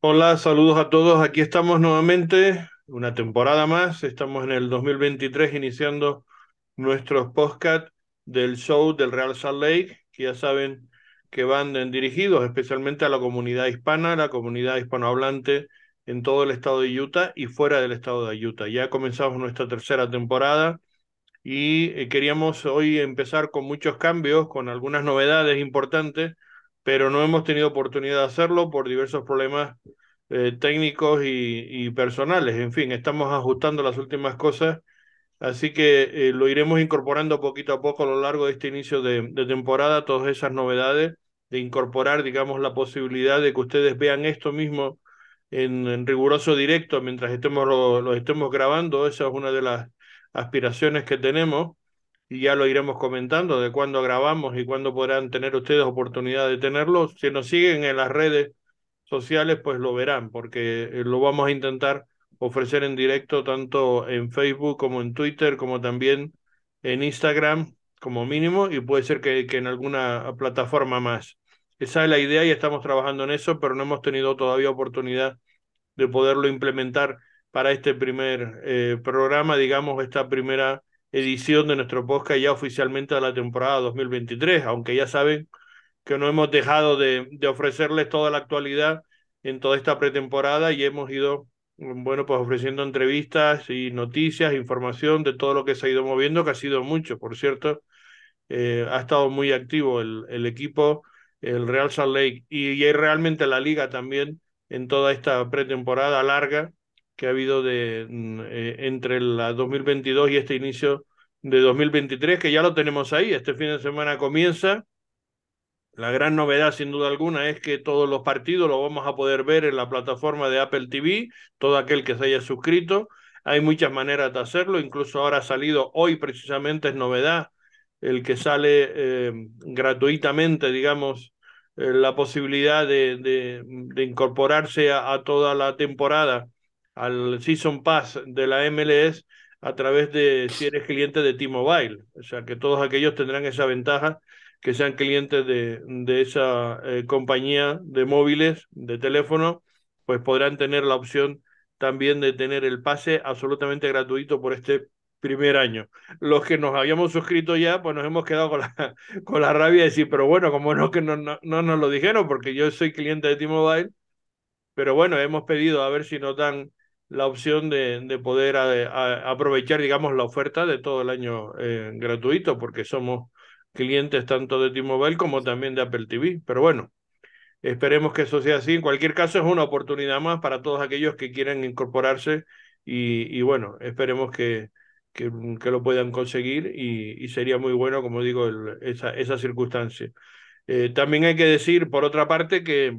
Hola, saludos a todos. Aquí estamos nuevamente, una temporada más. Estamos en el 2023 iniciando nuestros podcast del show del Real Salt Lake, ya saben que van dirigidos especialmente a la comunidad hispana, la comunidad hispanohablante en todo el estado de Utah y fuera del estado de Utah. Ya comenzamos nuestra tercera temporada y eh, queríamos hoy empezar con muchos cambios, con algunas novedades importantes pero no hemos tenido oportunidad de hacerlo por diversos problemas eh, técnicos y, personales. En fin, estamos ajustando las últimas cosas, así que eh, lo iremos incorporando poquito a poco a lo largo de este inicio de, temporada, todas esas novedades, de incorporar, digamos, la posibilidad de que ustedes vean esto mismo en, riguroso directo mientras estemos lo estemos grabando. Esa es una de las aspiraciones que tenemos y ya lo iremos comentando de cuándo grabamos y cuándo podrán tener ustedes oportunidad de tenerlo. Si nos siguen en las redes sociales, pues lo verán, porque eh, lo vamos a intentar ofrecer en directo tanto en Facebook como en Twitter, como también en Instagram como mínimo, y puede ser que, en alguna plataforma más. Esa es la idea y estamos trabajando en eso, pero no hemos tenido todavía oportunidad de poderlo implementar para este primer eh, programa, digamos, esta primera edición de nuestro podcast ya oficialmente de la temporada 2023, aunque ya saben que no hemos dejado de, de ofrecerles toda la actualidad en toda esta pretemporada y hemos ido, bueno, pues ofreciendo entrevistas y noticias, información de todo lo que se ha ido moviendo, que ha sido mucho, por cierto. Eh, ha estado muy activo el, el, equipo, el Real Salt Lake y, y realmente la liga también en toda esta pretemporada larga que ha habido de, mm, eh, entre la 2022 y este inicio de 2023, que ya lo tenemos ahí. Este fin de semana comienza. La gran novedad, sin duda alguna, es que todos los partidos lo vamos a poder ver en la plataforma de Apple TV, todo aquel que se haya suscrito. Hay muchas maneras de hacerlo, incluso ahora ha salido, hoy precisamente es novedad, el que sale eh, gratuitamente, digamos, eh, la posibilidad de, incorporarse a, toda la temporada al Season Pass de la MLS a través de si eres cliente de T-Mobile. O sea, que todos aquellos tendrán esa ventaja que sean clientes de, de esa eh, compañía de móviles, de teléfono, pues podrán tener la opción también de tener el pase absolutamente gratuito por este primer año. Los que nos habíamos suscrito ya, pues nos hemos quedado con la, con la rabia de decir, pero bueno, como no que no, no, no nos lo dijeron, porque yo soy cliente de T-Mobile, pero bueno, hemos pedido a ver si nos dan la opción de, de poder aprovechar, digamos, la oferta de todo el año eh, gratuito, porque somos clientes tanto de T-Mobile como también de Apple TV. Pero bueno, esperemos que eso sea así. En cualquier caso, es una oportunidad más para todos aquellos que quieran incorporarse y, y bueno, esperemos que, que, que, lo puedan conseguir y, y, sería muy bueno, como digo, el, esa, esa circunstancia. Eh, también hay que decir, por otra parte, que,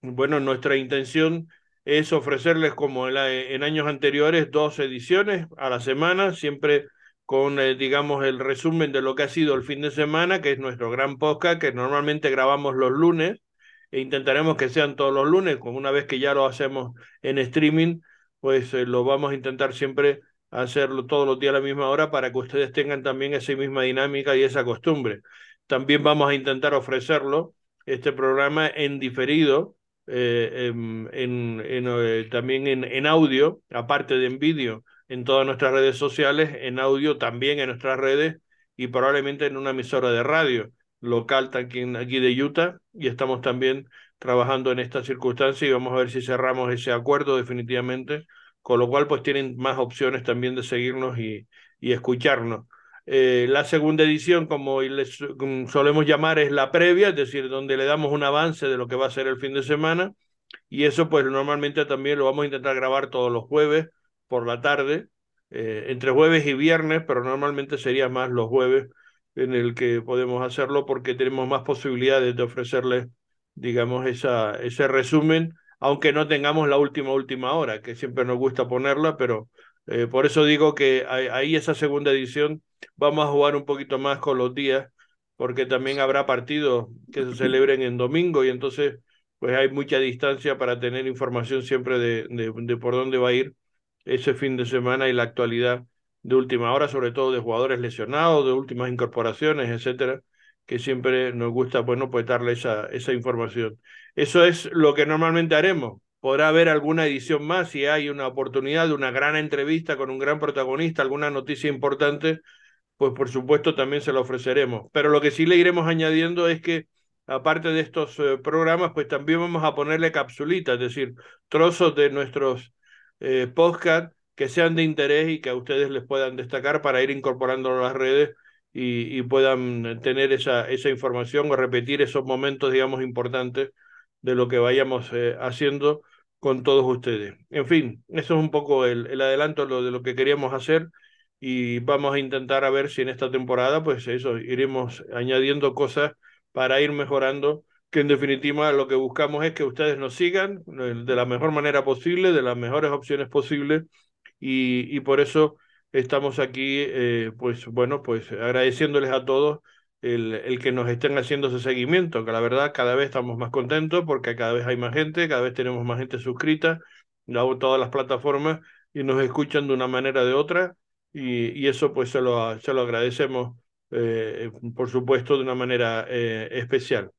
bueno, nuestra intención es ofrecerles como en, años anteriores dos ediciones a la semana, siempre con, eh, digamos, el resumen de lo que ha sido el fin de semana, que es nuestro gran podcast, que normalmente grabamos los lunes, e intentaremos que sean todos los lunes, como una vez que ya lo hacemos en streaming, pues eh, lo vamos a intentar siempre hacerlo todos los días a la misma hora para que ustedes tengan también esa misma dinámica y esa costumbre. También vamos a intentar ofrecerlo, este programa en diferido, eh, en, en, eh, también en, en, audio, aparte de en vídeo, en todas nuestras redes sociales, en audio también en nuestras redes y probablemente en una emisora de radio local aquí, aquí de Utah y estamos también trabajando en esta circunstancia y vamos a ver si cerramos ese acuerdo definitivamente, con lo cual pues tienen más opciones también de seguirnos y, y escucharnos. Eh, la segunda edición, como les solemos llamar, es la previa, es decir, donde le damos un avance de lo que va a ser el fin de semana. Y eso, pues normalmente también lo vamos a intentar grabar todos los jueves por la tarde, eh, entre jueves y viernes, pero normalmente sería más los jueves en el que podemos hacerlo porque tenemos más posibilidades de ofrecerles, digamos, esa, ese resumen, aunque no tengamos la última, última hora, que siempre nos gusta ponerla, pero eh, por eso digo que ahí esa segunda edición vamos a jugar un poquito más con los días, porque también habrá partidos que se celebren en domingo y entonces pues hay mucha distancia para tener información siempre de, de, por dónde va a ir ese fin de semana y la actualidad de última hora, sobre todo de jugadores lesionados, de últimas incorporaciones, etcétera. que siempre nos gusta, bueno, pues darle esa, esa información. Eso es lo que normalmente haremos. Podrá haber alguna edición más si hay una oportunidad de una gran entrevista con un gran protagonista, alguna noticia importante, pues por supuesto también se la ofreceremos. Pero lo que sí le iremos añadiendo es que aparte de estos eh, programas, pues también vamos a ponerle capsulitas, es decir, trozos de nuestros eh, podcasts que sean de interés y que a ustedes les puedan destacar para ir incorporando a las redes y, puedan tener esa, esa información o repetir esos momentos, digamos, importantes de lo que vayamos eh, haciendo con todos ustedes. En fin, eso es un poco el, el adelanto de lo que queríamos hacer y vamos a intentar a ver si en esta temporada, pues eso, iremos añadiendo cosas para ir mejorando, que en definitiva lo que buscamos es que ustedes nos sigan de la mejor manera posible, de las mejores opciones posibles y, y por eso estamos aquí, eh, pues bueno, pues agradeciéndoles a todos el, el, que nos estén haciendo ese seguimiento, que la verdad cada vez estamos más contentos porque cada vez hay más gente, cada vez tenemos más gente suscrita, todas las plataformas y nos escuchan de una manera o de otra y, y eso pues se lo, se lo agradecemos eh, por supuesto de una manera eh, especial.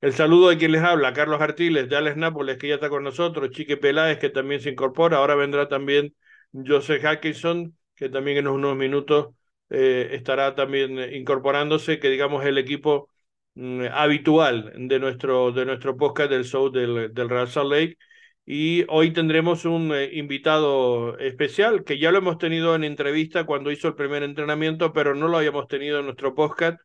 El saludo de quien les habla, Carlos Artiles de Alex Nápoles, que ya está con nosotros, Chique Peláez, que también se incorpora, ahora vendrá también Joseph Hackinson, que también en unos minutos eh, estará también incorporándose, que digamos el equipo mm, habitual de nuestro, de nuestro podcast del show del, del Real Salt Lake. Y hoy tendremos un eh, invitado especial, que ya lo hemos tenido en entrevista cuando hizo el primer entrenamiento, pero no lo habíamos tenido en nuestro podcast.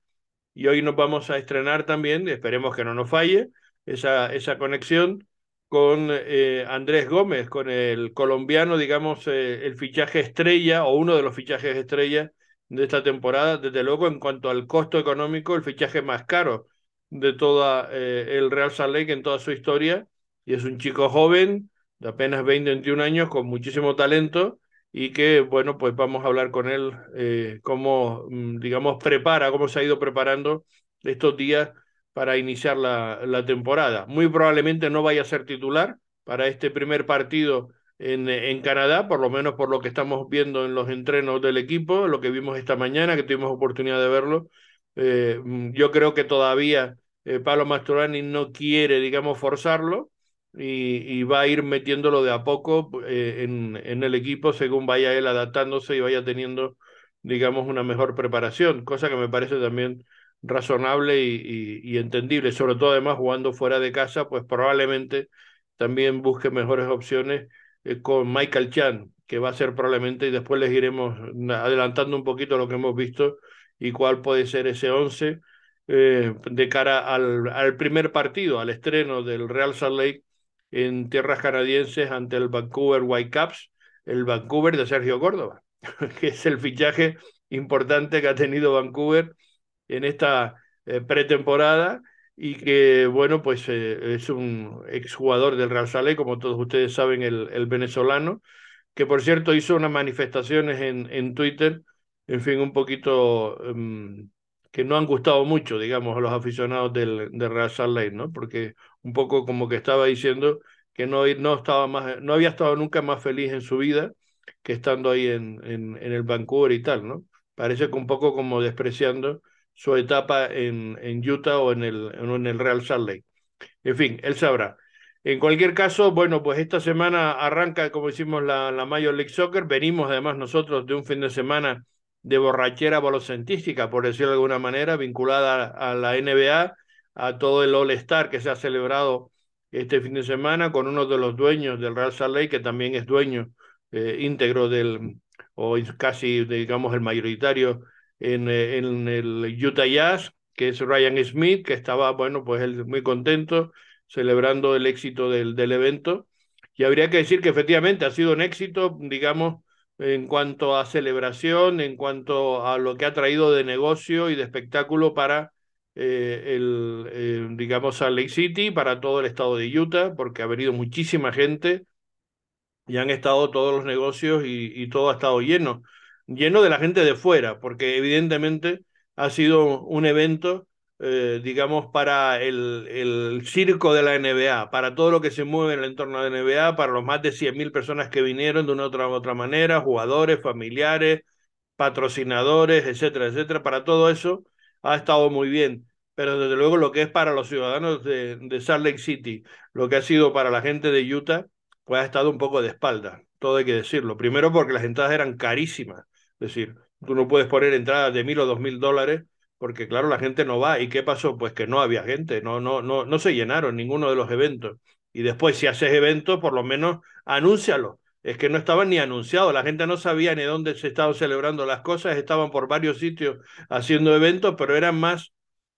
Y hoy nos vamos a estrenar también, esperemos que no nos falle esa, esa conexión con eh, Andrés Gómez, con el colombiano, digamos, eh, el fichaje estrella o uno de los fichajes estrella de esta temporada. Desde luego, en cuanto al costo económico, el fichaje más caro de toda eh, el Real Salt Lake en toda su historia. Y es un chico joven, de apenas 20, 21 años, con muchísimo talento y que, bueno, pues vamos a hablar con él eh, cómo, mm, digamos, prepara, cómo se ha ido preparando estos días para iniciar la, la, temporada. Muy probablemente no vaya a ser titular para este primer partido en, en, Canadá, por lo menos por lo que estamos viendo en los entrenos del equipo, lo que vimos esta mañana, que tuvimos oportunidad de verlo. Eh, yo creo que todavía eh, Pablo Mastroani no quiere, digamos, forzarlo y, y, va a ir metiéndolo de a poco eh, en, en el equipo según vaya él adaptándose y vaya teniendo, digamos, una mejor preparación, cosa que me parece también razonable y, y, y, entendible, sobre todo además jugando fuera de casa, pues probablemente también busque mejores opciones eh, con Michael Chan, que va a ser probablemente, y después les iremos adelantando un poquito lo que hemos visto y cuál puede ser ese 11 eh, de cara al, primer partido, al estreno del Real Salt Lake en tierras canadienses ante el Vancouver Whitecaps, el Vancouver de Sergio Córdoba, que es el fichaje importante que ha tenido Vancouver en esta eh, pretemporada y que, bueno, pues eh, es un exjugador del Real Salé, como todos ustedes saben, el, el, venezolano, que por cierto hizo unas manifestaciones en, en Twitter, en fin, un poquito um, que no han gustado mucho, digamos, a los aficionados del, del Real Lake, ¿no? Porque un poco como que estaba diciendo que no, no, estaba más, no había estado nunca más feliz en su vida que estando ahí en, en, en el Vancouver y tal, ¿no? Parece que un poco como despreciando su etapa en, en Utah o en el, en el Real Salt Lake. En fin, él sabrá. En cualquier caso, bueno, pues esta semana arranca, como hicimos la, la Major League Soccer. Venimos además nosotros de un fin de semana de borrachera balocentística, por decirlo de alguna manera, vinculada a la NBA, a todo el All-Star que se ha celebrado este fin de semana con uno de los dueños del Real Salt Lake, que también es dueño eh, íntegro del, o casi, digamos, el mayoritario en, eh, en el Utah Jazz, que es Ryan Smith, que estaba, bueno, pues él muy contento celebrando el éxito del, del evento. Y habría que decir que efectivamente ha sido un éxito, digamos, en cuanto a celebración, en cuanto a lo que ha traído de negocio y de espectáculo para eh, el, eh, digamos, Salt Lake City, para todo el estado de Utah, porque ha venido muchísima gente y han estado todos los negocios y todo ha estado lleno, lleno de la gente de fuera, porque evidentemente ha sido un evento eh, digamos, para el, el, circo de la NBA, para todo lo que se mueve en el entorno de la NBA, para los más de 100.000 personas que vinieron de una u otra, otra manera, jugadores, familiares, patrocinadores, etcétera, etcétera. Para todo eso ha estado muy bien. pero desde luego lo que es para los ciudadanos de, de Salt Lake City, lo que ha sido para la gente de Utah, pues ha estado un poco de espalda, todo hay que decirlo. Primero porque las entradas eran carísimas, es decir, tú no puedes poner entradas de mil o dos mil dólares porque claro, la gente no va. ¿Y qué pasó? Pues que no había gente, no, no, no, no se llenaron ninguno de los eventos. Y después, si haces eventos, por lo menos anúncialo. Es que no estaban ni anunciados, la gente no sabía ni dónde se estaban celebrando las cosas, estaban por varios sitios haciendo eventos, pero eran más,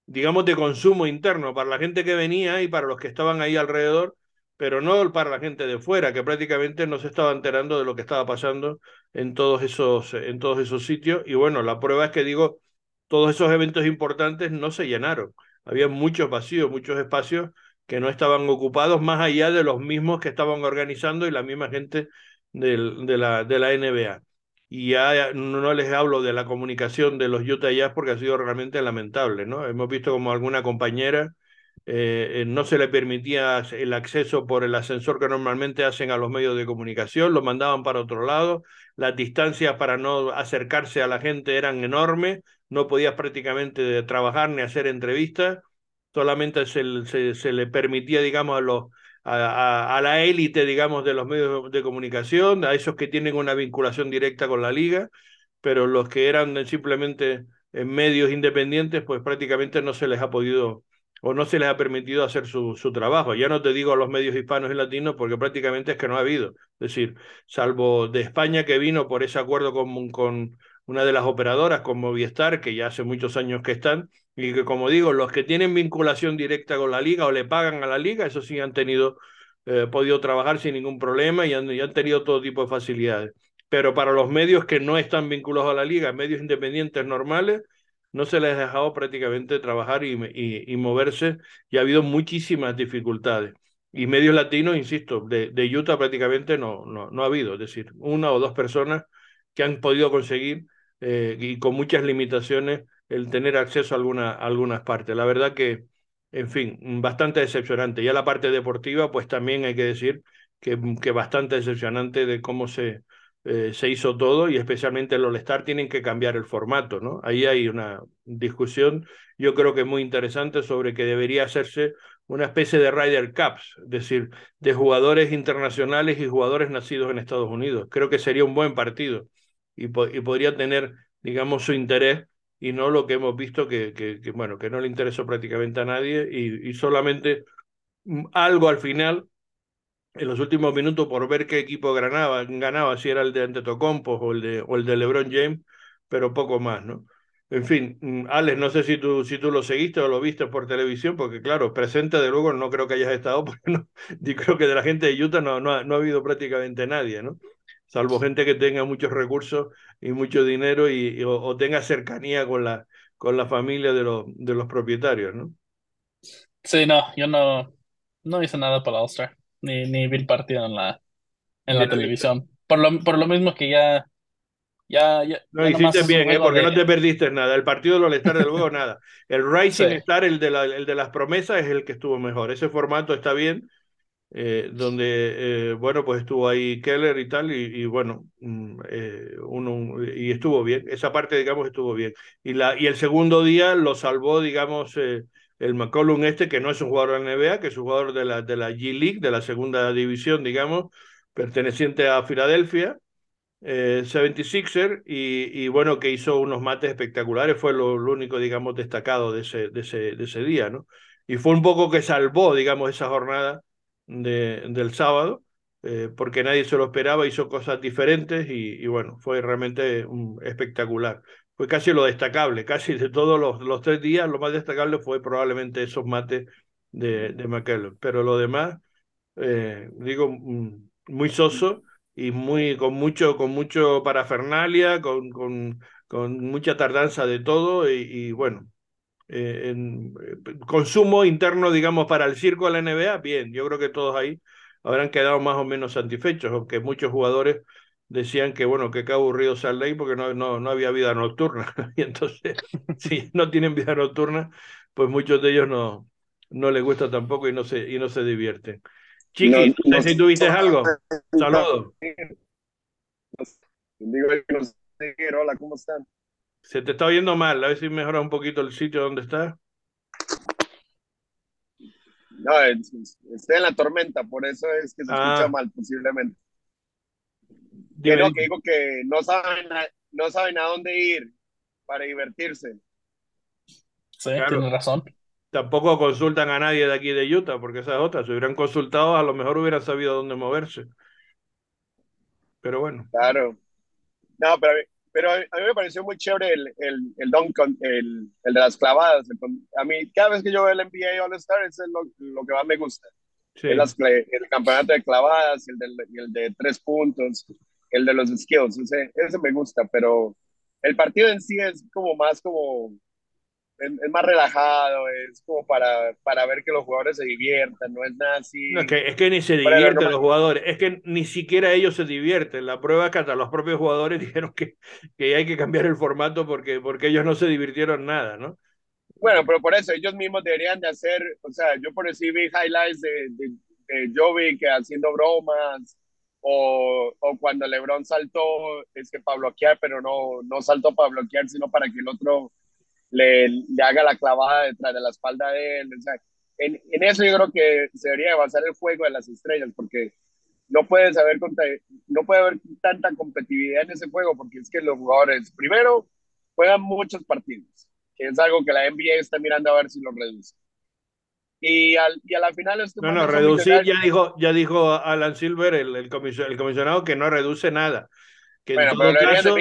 digamos, de consumo interno para la gente que venía y para los que estaban ahí alrededor, pero no para la gente de fuera, que prácticamente no se estaba enterando de lo que estaba pasando en todos esos, en todos esos sitios. Y bueno, la prueba es que digo, todos esos eventos importantes no se llenaron. Había muchos vacíos, muchos espacios que no estaban ocupados más allá de los mismos que estaban organizando y la misma gente del, de, la, de la NBA. Y ya no les hablo de la comunicación de los Utah Jazz porque ha sido realmente lamentable, ¿no? Hemos visto como alguna compañera eh, no se le permitía el acceso por el ascensor que normalmente hacen a los medios de comunicación, lo mandaban para otro lado, las distancias para no acercarse a la gente eran enormes, no podías prácticamente trabajar ni hacer entrevistas, solamente se, le permitía, digamos, a, los, a, la élite, digamos, de los medios de comunicación, a esos que tienen una vinculación directa con la liga, pero los que eran simplemente en medios independientes, pues prácticamente no se les ha podido o no se les ha permitido hacer su, su, trabajo. Ya no te digo a los medios hispanos y latinos porque prácticamente es que no ha habido. Es decir, salvo de España que vino por ese acuerdo con, con una de las operadoras, con Movistar, que ya hace muchos años que están, y que como digo, los que tienen vinculación directa con la liga o le pagan a la liga, eso sí han tenido, eh, podido trabajar sin ningún problema y han, y han tenido todo tipo de facilidades. Pero para los medios que no están vinculados a la liga, medios independientes normales, no se les ha dejado prácticamente trabajar y, y, y, moverse y ha habido muchísimas dificultades. Y medios latinos, insisto, de, de Utah prácticamente no, no, no, ha habido, es decir, una o dos personas que han podido conseguir eh, y con muchas limitaciones el tener acceso a, alguna, algunas partes. La verdad que, en fin, bastante decepcionante. Ya la parte deportiva, pues también hay que decir que, que bastante decepcionante de cómo se, eh, se hizo todo y especialmente el All-Star tienen que cambiar el formato, ¿no? Ahí hay una discusión, yo creo que muy interesante sobre que debería hacerse una especie de Ryder Cups, es decir, de jugadores internacionales y jugadores nacidos en Estados Unidos. Creo que sería un buen partido y, y podría tener, digamos, su interés y no lo que hemos visto que, que, bueno, que no le interesó prácticamente a nadie y, y solamente mm, algo al final en los últimos minutos por ver qué equipo ganaba, ganaba si era el de Antetokounmpo o el de, o el de LeBron James, pero poco más, ¿no? En fin, mm, Alex, no sé si tú, si tú lo seguiste o lo viste por televisión, porque claro, presente de luego no creo que hayas estado, porque no, creo que de la gente de Utah no, no, ha, no ha habido prácticamente nadie, ¿no? Salvo gente que tenga muchos recursos y mucho dinero y, o, tenga cercanía con la, con la familia de, los de los propietarios, ¿no? Sí, no, yo no, no hice nada para All-Star ni, ni vi el partido en la, en la televisión. Por lo, por lo mismo que ya. ya, ya no, hiciste bien, ¿eh? porque de... no te perdiste nada. El partido del All-Star, de luego, nada. El Rising sí. Star, el de, la, el de las promesas, es el que estuvo mejor. Ese formato está bien. Eh, donde, eh, bueno, pues estuvo ahí Keller y tal, y, y bueno, mm, eh, uno, y estuvo bien, esa parte, digamos, estuvo bien. Y, la, y el segundo día lo salvó, digamos, eh, el McCollum este, que no es un jugador de la NBA, que es un jugador de la, de la G-League, de la segunda división, digamos, perteneciente a Filadelfia, eh, 76er, y, y, bueno, que hizo unos mates espectaculares, fue lo, único, digamos, destacado de ese, de, ese, de ese día, ¿no? Y fue un poco que salvó, digamos, esa jornada de, del sábado, eh, porque nadie se lo esperaba, hizo cosas diferentes y, y bueno, fue realmente espectacular fue casi lo destacable, casi de todos los, los, tres días, lo más destacable fue probablemente esos mates de, de. Pero lo demás, eh, digo, mm, muy soso y muy, con mucho, con mucho parafernalia, con, con, con mucha tardanza de todo y, y bueno. Eh, en, eh, consumo interno, digamos, para el circo de la NBA, bien, yo creo que todos ahí habrán quedado más o menos satisfechos, aunque muchos jugadores decían que bueno, que qué aburrido Salt Lake porque no, no, no había vida nocturna. y entonces, si no tienen vida nocturna, pues muchos de ellos no, no les gusta tampoco y no se, y no se divierten. Chiqui, no, no sé si tuviste algo. Saludos. Digo, hola, ¿cómo están? Se te está oyendo mal, a ver si mejora un poquito el sitio donde estás. No, estoy en la tormenta, por eso es que se escucha ah. mal, posiblemente. Que no, que digo que no saben, a, no saben a dónde ir para divertirse. Sí, tienes razón. Tampoco consultan a nadie de aquí de Utah, porque esas otras, si hubieran consultado, a lo mejor hubieran sabido dónde moverse. Pero bueno. Claro. No, pero, pero a mí me pareció muy chévere el, el, el, el, el de las clavadas. A mí, cada vez que yo veo el NBA All-Star, eso es lo, lo, que más me gusta. El, el, campeonato de clavadas, el, del, el de tres puntos, el de los skills, ese, ese me gusta, pero el partido en sí es como más como es, más relajado, es como para, para ver que los jugadores se diviertan, no es nada así. No, es, que, es que ni se divierten los jugadores, es que ni siquiera ellos se divierten. La prueba es que hasta los propios jugadores dijeron que, que hay que cambiar el formato porque, porque ellos no se divirtieron nada, ¿no? Bueno, pero por eso ellos mismos deberían de hacer, o sea, yo por decir vi highlights de, de, de Jovi que haciendo bromas, o, o, cuando LeBron saltó, es que para bloquear, pero no, no saltó para bloquear, sino para que el otro le, le, haga la clavada detrás de la espalda de él. O en, en, eso yo creo que se debería basar el juego de las estrellas, porque no puedes haber, no puede haber tanta competitividad en ese juego, porque es que los jugadores, primero, juegan muchos partidos, que es algo que la NBA está mirando a ver si lo reduce. Y, al, y a la final... No, no, reducir ya dijo, ya dijo Alan Silver, el, el, comisionado, que no reduce nada. Que bueno, en todo caso,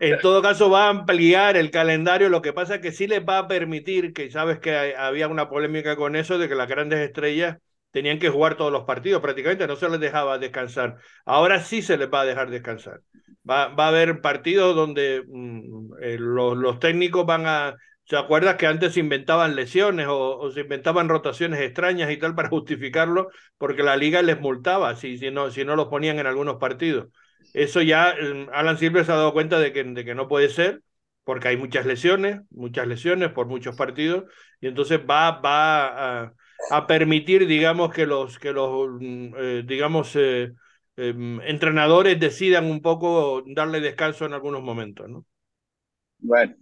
en todo caso, va a ampliar el calendario. Lo que pasa es que sí les va a permitir, que sabes que había una polémica con eso, de que las grandes estrellas tenían que jugar todos los partidos, prácticamente no se les dejaba descansar. Ahora sí se les va a dejar descansar. Va, va a haber partidos donde mm, eh, los, los, técnicos van a... ¿Se acuerdas que antes se inventaban lesiones o, se inventaban rotaciones extrañas y tal para justificarlo? Porque la liga les multaba si, si, no, si no los ponían en algunos partidos. Eso ya mm, Alan Silver se ha dado cuenta de que, de que no puede ser, porque hay muchas lesiones, muchas lesiones por muchos partidos, y entonces va, va a, a permitir, digamos, que los, que los mm, eh, digamos, eh, em, entrenadores decidan un poco darle descanso en algunos momentos, ¿no? Bueno,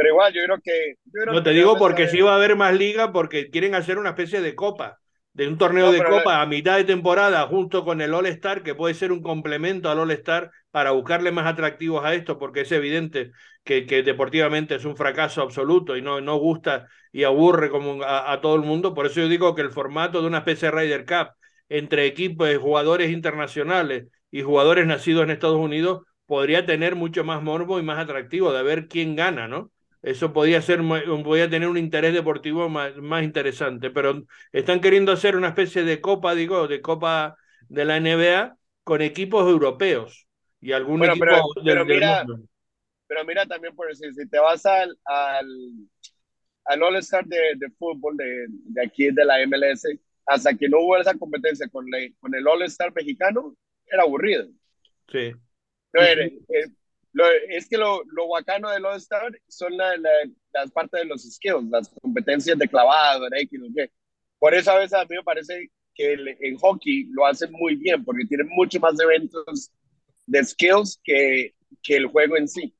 pero igual yo creo que... no te digo porque sí va a haber más liga porque quieren hacer una especie de copa de un torneo de copa a mitad de temporada junto con el All-Star, que puede ser un complemento al All-Star para buscarle más atractivos a esto, porque es evidente que, que deportivamente es un fracaso absoluto y no, no gusta y aburre como a, a, todo el mundo. Por eso yo digo que el formato de una especie de Ryder Cup entre equipos de jugadores internacionales y jugadores nacidos en Estados Unidos podría tener mucho más morbo y más atractivo de ver quién gana, ¿no? Eso podía, ser, podía tener un interés deportivo más, más, interesante, pero están queriendo hacer una especie de copa, digo, de copa de la NBA con equipos europeos y algún bueno, equipo pero, del, pero mira, mundo. Pero mira también por decir, si te vas al, al, al All-Star de, de, fútbol de, de, aquí de la MLS, hasta que no hubo esa competencia con, la, con el All-Star mexicano, era aburrido. Sí. Era, eh, lo, es que lo, lo bacano del All-Star son la, la, las partes de los skills, las competencias de clavado, de X. Por eso a veces a mí me parece que el, en hockey lo hacen muy bien, porque tienen mucho más eventos de skills que, que el juego en sí.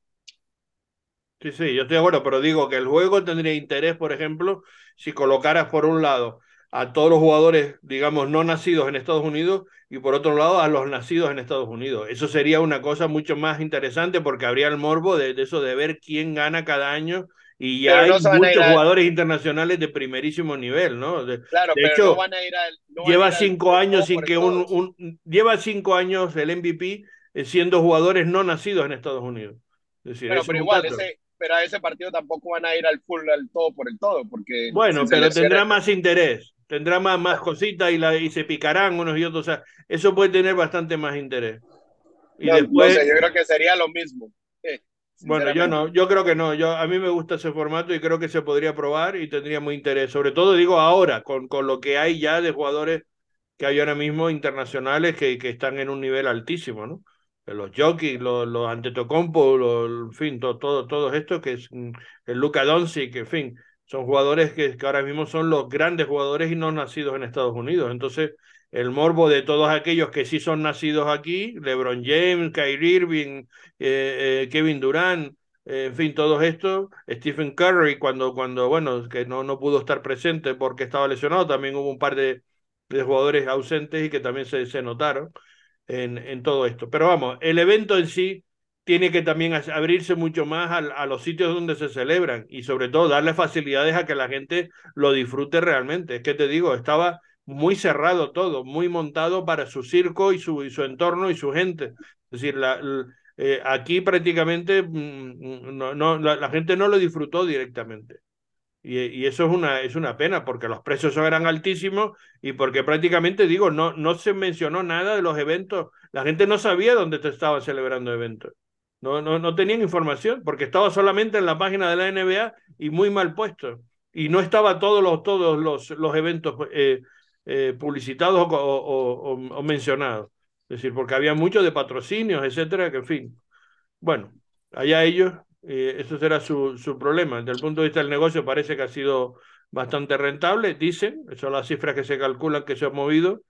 Sí, sí, yo estoy de acuerdo, pero digo que el juego tendría interés, por ejemplo, si colocaras por un lado a todos los jugadores, digamos, no nacidos en Estados Unidos y por otro lado a los nacidos en Estados Unidos. Eso sería una cosa mucho más interesante porque habría el morbo de, de eso de ver quién gana cada año y ya hay muchos jugadores internacionales de primerísimo nivel, ¿no? De, claro, de pero hecho, no van a ir al, no lleva ir cinco al, años sin que un, un, lleva cinco años el MVP eh, siendo jugadores no nacidos en Estados Unidos. Es decir, bueno, pero igual, ese, pero a ese partido tampoco van a ir al full, al todo por el todo, porque... Bueno, pero tendrá más interés tendrá más, más cositas y, la, y se picarán unos y otros. O sea, eso puede tener bastante más interés. Y no, después, no sé, yo creo que sería lo mismo. Eh, bueno, yo no, yo creo que no. Yo, a mí me gusta ese formato y creo que se podría probar y tendría muy interés. Sobre todo, digo, ahora, con, con lo que hay ya de jugadores que hay ahora mismo internacionales que, que están en un nivel altísimo, ¿no? Los jockeys, los, los Antetokounmpo, los, en fin, todo, todo, todo esto que es mm, el Luca Doncic, en fin, son jugadores que, que, ahora mismo son los grandes jugadores y no nacidos en Estados Unidos. Entonces, el morbo de todos aquellos que sí son nacidos aquí, LeBron James, Kyrie Irving, eh, eh, Kevin Durant, en fin, todo esto. Stephen Curry, cuando, cuando bueno, que no, no pudo estar presente porque estaba lesionado, también hubo un par de, de jugadores ausentes y que también se, se notaron en, en todo esto. Pero vamos, el evento en sí tiene que también abrirse mucho más a, a, los sitios donde se celebran y sobre todo darle facilidades a que la gente lo disfrute realmente. Es que te digo, estaba muy cerrado todo, muy montado para su circo y su, y su entorno y su gente. Es decir, la, eh, aquí prácticamente mm, no, no, la, la, gente no lo disfrutó directamente. Y, y, eso es una, es una pena porque los precios eran altísimos y porque prácticamente, digo, no, no se mencionó nada de los eventos. La gente no sabía dónde se estaban celebrando eventos. No, no, no tenían información porque estaba solamente en la página de la NBA y muy mal puesto. Y no estaba todos los, todos los, los eventos eh, eh, publicitados o, o, o, mencionados. Es decir, porque había mucho de patrocinios, etcétera, que en fin. Bueno, allá ellos, eh, eso será su, su problema. Desde el punto de vista del negocio parece que ha sido bastante rentable, dicen, son las cifras que se calculan que se han movido,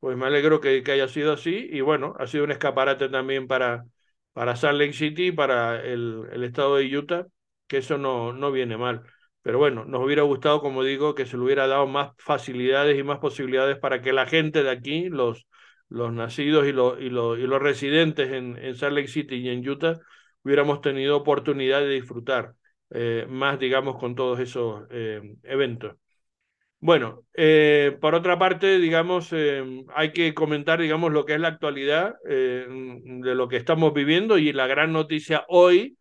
pues me alegro que, que haya sido así y bueno, ha sido un escaparate también para, para Salt Lake City y para el, el estado de Utah, que eso no, no viene mal. Pero bueno, nos hubiera gustado, como digo, que se le hubiera dado más facilidades y más posibilidades para que la gente de aquí, los, los nacidos y, los, y, los, y los residentes en, en Salt Lake City y en Utah, hubiéramos tenido oportunidad de disfrutar eh, más, digamos, con todos esos eh, eventos. Bueno, eh, por otra parte, digamos, eh, hay que comentar, digamos, lo que es la actualidad eh, de lo que estamos viviendo y la gran noticia hoy,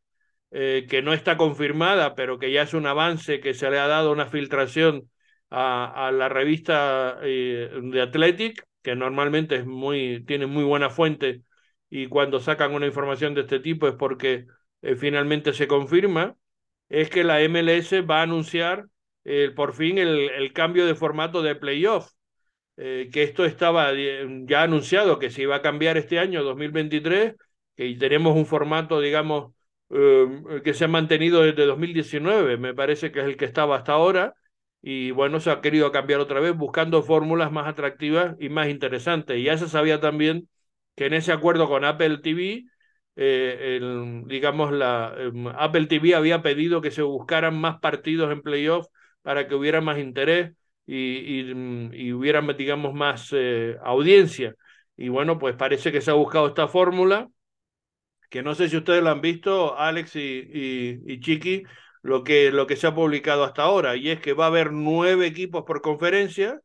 que no está confirmada, pero que ya es un avance que se le ha dado una filtración a, a la revista de Athletic, que normalmente es muy, tiene muy buena fuente y cuando sacan una información de este tipo es porque finalmente se confirma, es que la MLS va a anunciar eh, por fin el, el, cambio de formato de playoff, eh, que esto estaba ya anunciado que se iba a cambiar este año 2023, que tenemos un formato, digamos, eh, que se ha mantenido desde 2019, me parece que es el que estaba hasta ahora, y bueno, se ha querido cambiar otra vez buscando fórmulas más atractivas y más interesantes. Y ya se sabía también que en ese acuerdo con Apple TV, eh, el, digamos, la eh, Apple TV había pedido que se buscaran más partidos en playoff para que hubiera más interés y, y, y hubiera, digamos, más eh, audiencia. Y bueno, pues parece que se ha buscado esta fórmula, que no sé si ustedes lo han visto, Alex y, y, Chiqui, lo que, lo que se ha publicado hasta ahora, y es que va a haber nueve equipos por conferencia,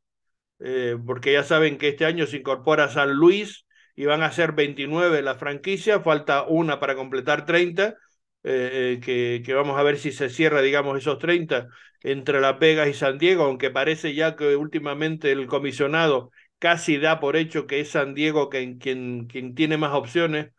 eh, porque ya saben que este año se incorpora San Luis y van a ser 29 la franquicia, falta una para completar 30, eh, que, que, vamos a ver si se cierra, digamos, esos 30 entre Las Vegas y San Diego, aunque parece ya que últimamente el comisionado casi da por hecho que es San Diego quien, tiene más opciones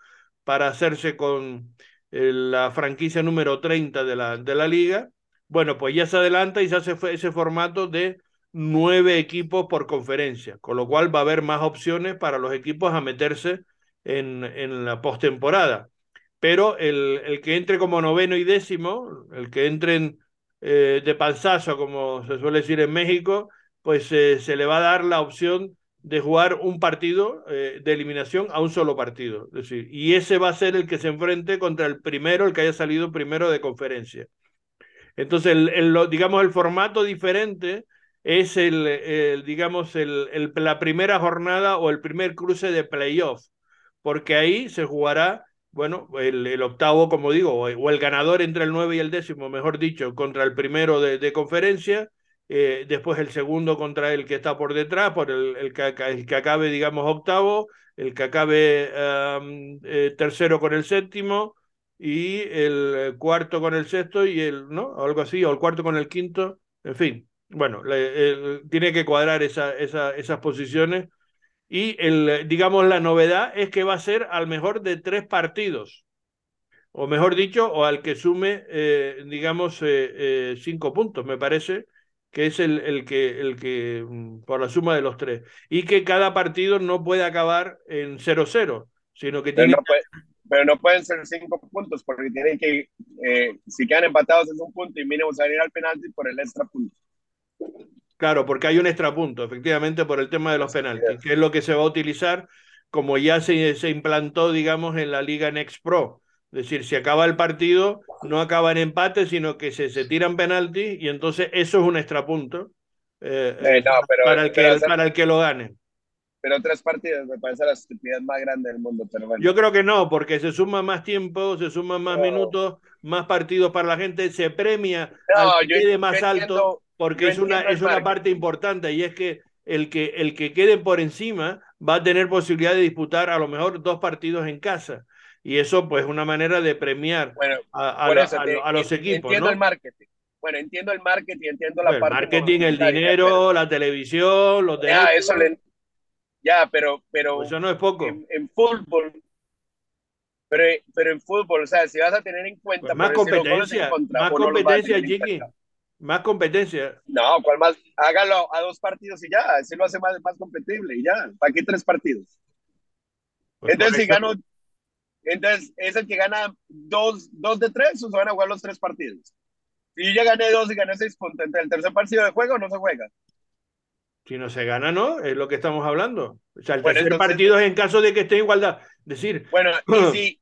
para hacerse con eh, la franquicia número 30 de la, de la liga. Bueno, pues ya se adelanta y se hace ese formato de nueve equipos por conferencia, con lo cual va a haber más opciones para los equipos a meterse en, en la postemporada pero el, el, que entre como noveno y décimo, el que entren eh, de panzazo, como se suele decir en México, pues eh, se le va a dar la opción de jugar un partido eh, de eliminación a un solo partido. Es decir, y ese va a ser el que se enfrente contra el primero, el que haya salido primero de conferencia. Entonces, el, digamos, el formato diferente es el, digamos, el, la primera jornada o el primer cruce de playoff, porque ahí se jugará bueno, el, el, octavo, como digo, o, o, el ganador entre el 9 y el décimo, mejor dicho, contra el primero de, de conferencia, eh, después el segundo contra el que está por detrás, por el, el, que, acabe, digamos, octavo, el que acabe um, eh, tercero con el séptimo, y el cuarto con el sexto, y el, ¿no? Algo así, o el cuarto con el quinto, en fin. Bueno, le, tiene que cuadrar esa, esa, esas posiciones y el, digamos, la novedad es que va a ser al mejor de tres partidos, o mejor dicho, o al que sume, eh, digamos, eh, eh, cinco puntos, me parece, que es el, el, que, el que, mm, por la suma de los tres. Y que cada partido no puede acabar en 0-0, sino que pero tiene... No puede, pero no pueden ser cinco puntos, porque tienen que, si quedan empatados es un punto y mínimo salir al penalti por el extra punto. Claro, porque hay un extrapunto, efectivamente, por el tema de los penaltis, que es lo que se va a utilizar como ya se, se implantó, digamos, en la Liga Next Pro. Es decir, si acaba el partido, no acaba en empate, sino que se, se tiran penaltis y entonces eso es un extrapunto eh, Eh, no, pero- para, el que, pero para el que lo gane. Pero tres partidos me parece la estupidez más grande del mundo. Pero bueno. Yo creo que no, porque se suma más tiempo, se suman más No. minutos, más partidos para la gente, se premia No, al que yo- quede más yo alto, entiendo- porque es una, el es una parte importante y es que el, que el que quede por encima va a tener posibilidad de disputar a lo mejor dos partidos en casa. Y eso, pues, es una manera de premiar Bueno, a, a la- te- a los equipos, Entiendo ¿no? el marketing. Bueno, entiendo el marketing, entiendo la el parte. marketing, el dinero, la televisión, los pero- Ya, eso le- Ya, pero, pero Pues eso no es poco. en, en fútbol. Pero, pero en fútbol, o sea, si vas a tener en cuenta. Pues más competencia, más competencia, Chiqui. Más competencia. No, ¿cuál más? Hágalo a dos partidos y ya, así lo hace más, más competible y ya. ¿Para qué tres partidos? Pues entonces, si gano, entonces es el que gana dos, dos de tres, o se van a jugar los tres partidos. Si yo ya gané dos y gané seis puntos, entre el tercer partido de juego no se juega. Si no se gana, ¿no? Es lo que estamos hablando. O sea, el Bueno, tercer entonces- partido es en caso de que esté en igualdad. Decir, Bueno, y si,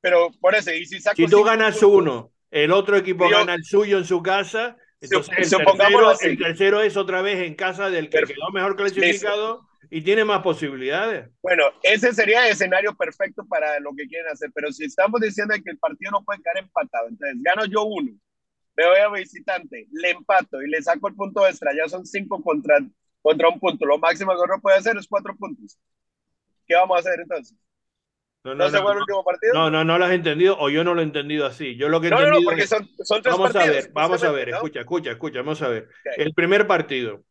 pero por eso, y si saco si tú ganas puntos, uno, el otro equipo Yo- gana el suyo en su casa, entonces el tercero, el tercero es otra vez en casa del que Perfecto. quedó mejor clasificado y tiene más posibilidades. Bueno, ese sería el escenario perfecto para lo que quieren hacer, pero si estamos diciendo que el partido no puede quedar empatado, entonces gano yo uno, me voy a visitante, le empato y le saco el punto extra, ya son cinco contra, contra un punto, lo máximo que uno puede hacer es cuatro puntos. ¿Qué vamos a hacer entonces? No, ¿No, no, se juega el último partido? no, no, no lo has entendido o yo no lo he entendido así. Yo lo que he no, no, no, entendido porque son, son tres Vamos a ver, vamos a ver, escucha, escucha, escucha, vamos a ver. El primer partido,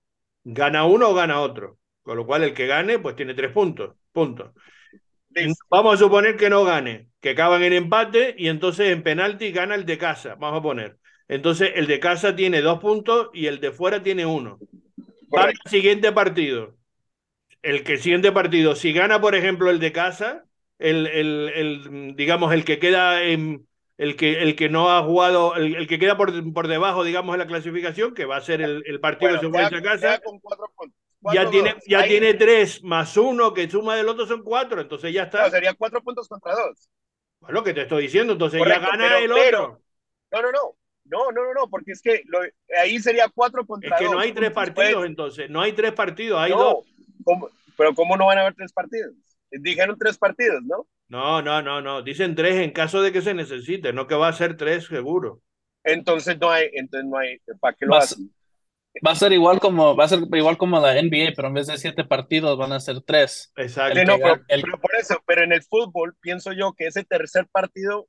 gana uno o gana otro. Con lo cual el que gane, pues tiene tres puntos. Punto. Listo. Vamos a suponer que no gane, que acaban en empate y entonces en penalti gana el de casa, vamos a poner. Entonces el de casa tiene dos puntos y el de fuera tiene uno. Para el siguiente partido. El que siguiente partido, si gana, por ejemplo, el de casa, el, el, el, digamos, el que queda en, el que, el que no ha jugado, el, el que queda por, por debajo, digamos, en la clasificación, que va a ser el, el partido Bueno, que se queda- juega en esa casa, con cuatro puntos. ya Cuatro, tiene, ya Ahí- tiene tres más uno que suma del otro son cuatro, entonces ya no, está. sería cuatro puntos contra dos. Bueno, que te estoy diciendo, entonces Correcto, ya gana pero- el pero- otro. No, no, no. No, no, no, no, porque es que lo- ahí sería cuatro Es contra que dos. no hay tres partidos, Puede- entonces, no hay tres partidos, hay no, dos. ¿cómo? pero ¿cómo no van a haber tres partidos? Dijeron tres partidos, ¿no? No, no, no, no. Dicen tres en caso de que se necesite, no que va a ser tres seguro. Entonces no hay, entonces no hay, ¿para qué lo Vas- hacen? Va a ser igual como, va a ser igual como la NBA, pero en vez de siete partidos van a ser tres. Exacto. No, el- pero por eso, pero en el fútbol pienso yo que ese tercer partido,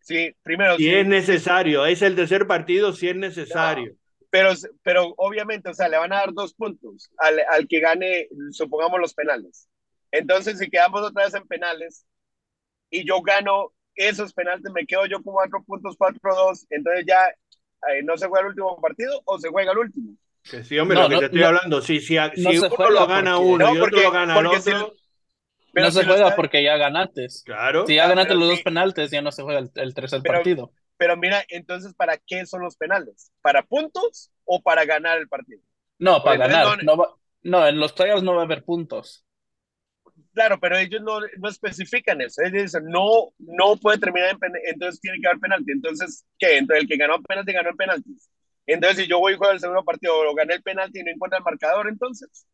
sí, primero, Si sí, es necesario, es el tercer partido si es necesario. pero, pero obviamente, o sea, le van a dar dos puntos al, al que gane, supongamos, los penales. Entonces, si quedamos otra vez en penales y yo gano esos penales, me quedo yo con cuatro puntos, cuatro, dos, entonces ya eh, no se juega el último partido o se juega el último. Que sí, hombre, No, lo que no, te estoy no. hablando, si, si, si uno lo gana porque- uno No, y porque- otro lo gana el si otro, Pero no se si juega está- porque ya ganaste. claro. Si ya Ah, ganaste los sí. dos penaltes, ya no se juega el, el tercer Pero- partido. Pero mira, entonces, ¿para qué son los penales? ¿Para puntos o para ganar el partido? No, para ganar. no- No, va- no, en los playoffs no va a haber puntos. Claro, pero ellos no, no especifican eso. Ellos dicen, no, no puede terminar en penalti, entonces tiene que haber penalti. Entonces, ¿qué? Entonces, el que ganó penalti, ganó en penaltis. Entonces, si yo voy y juego el segundo partido, o gané el penalti y no encuentro el marcador, entonces.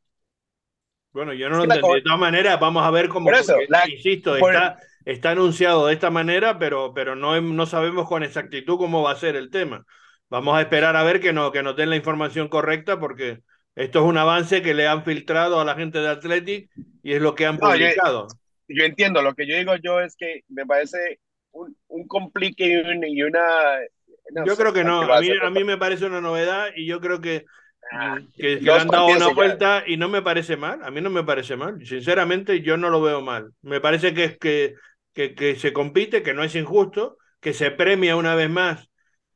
Bueno, yo no lo entendí. De todas maneras, vamos a ver cómo. Por eso, porque, la- insisto, por- está, está anunciado de esta manera, pero, pero no, no sabemos con exactitud cómo va a ser el tema. Vamos a esperar a ver que, no, que nos den la información correcta, porque esto es un avance que le han filtrado a la gente de Athletic y es lo que han No, publicado. Yo entiendo, lo que yo digo yo es que me parece un, un complique y, un- y una. no yo sé, creo que no. ¿para qué lo A mí, a mí me parece una novedad y yo creo que, Ah, que, que le han dado una ya. vuelta y no me parece mal. A mí no me parece mal. Sinceramente, yo no lo veo mal. Me parece que, es que, que, que se compite, que no es injusto, que se premia una vez más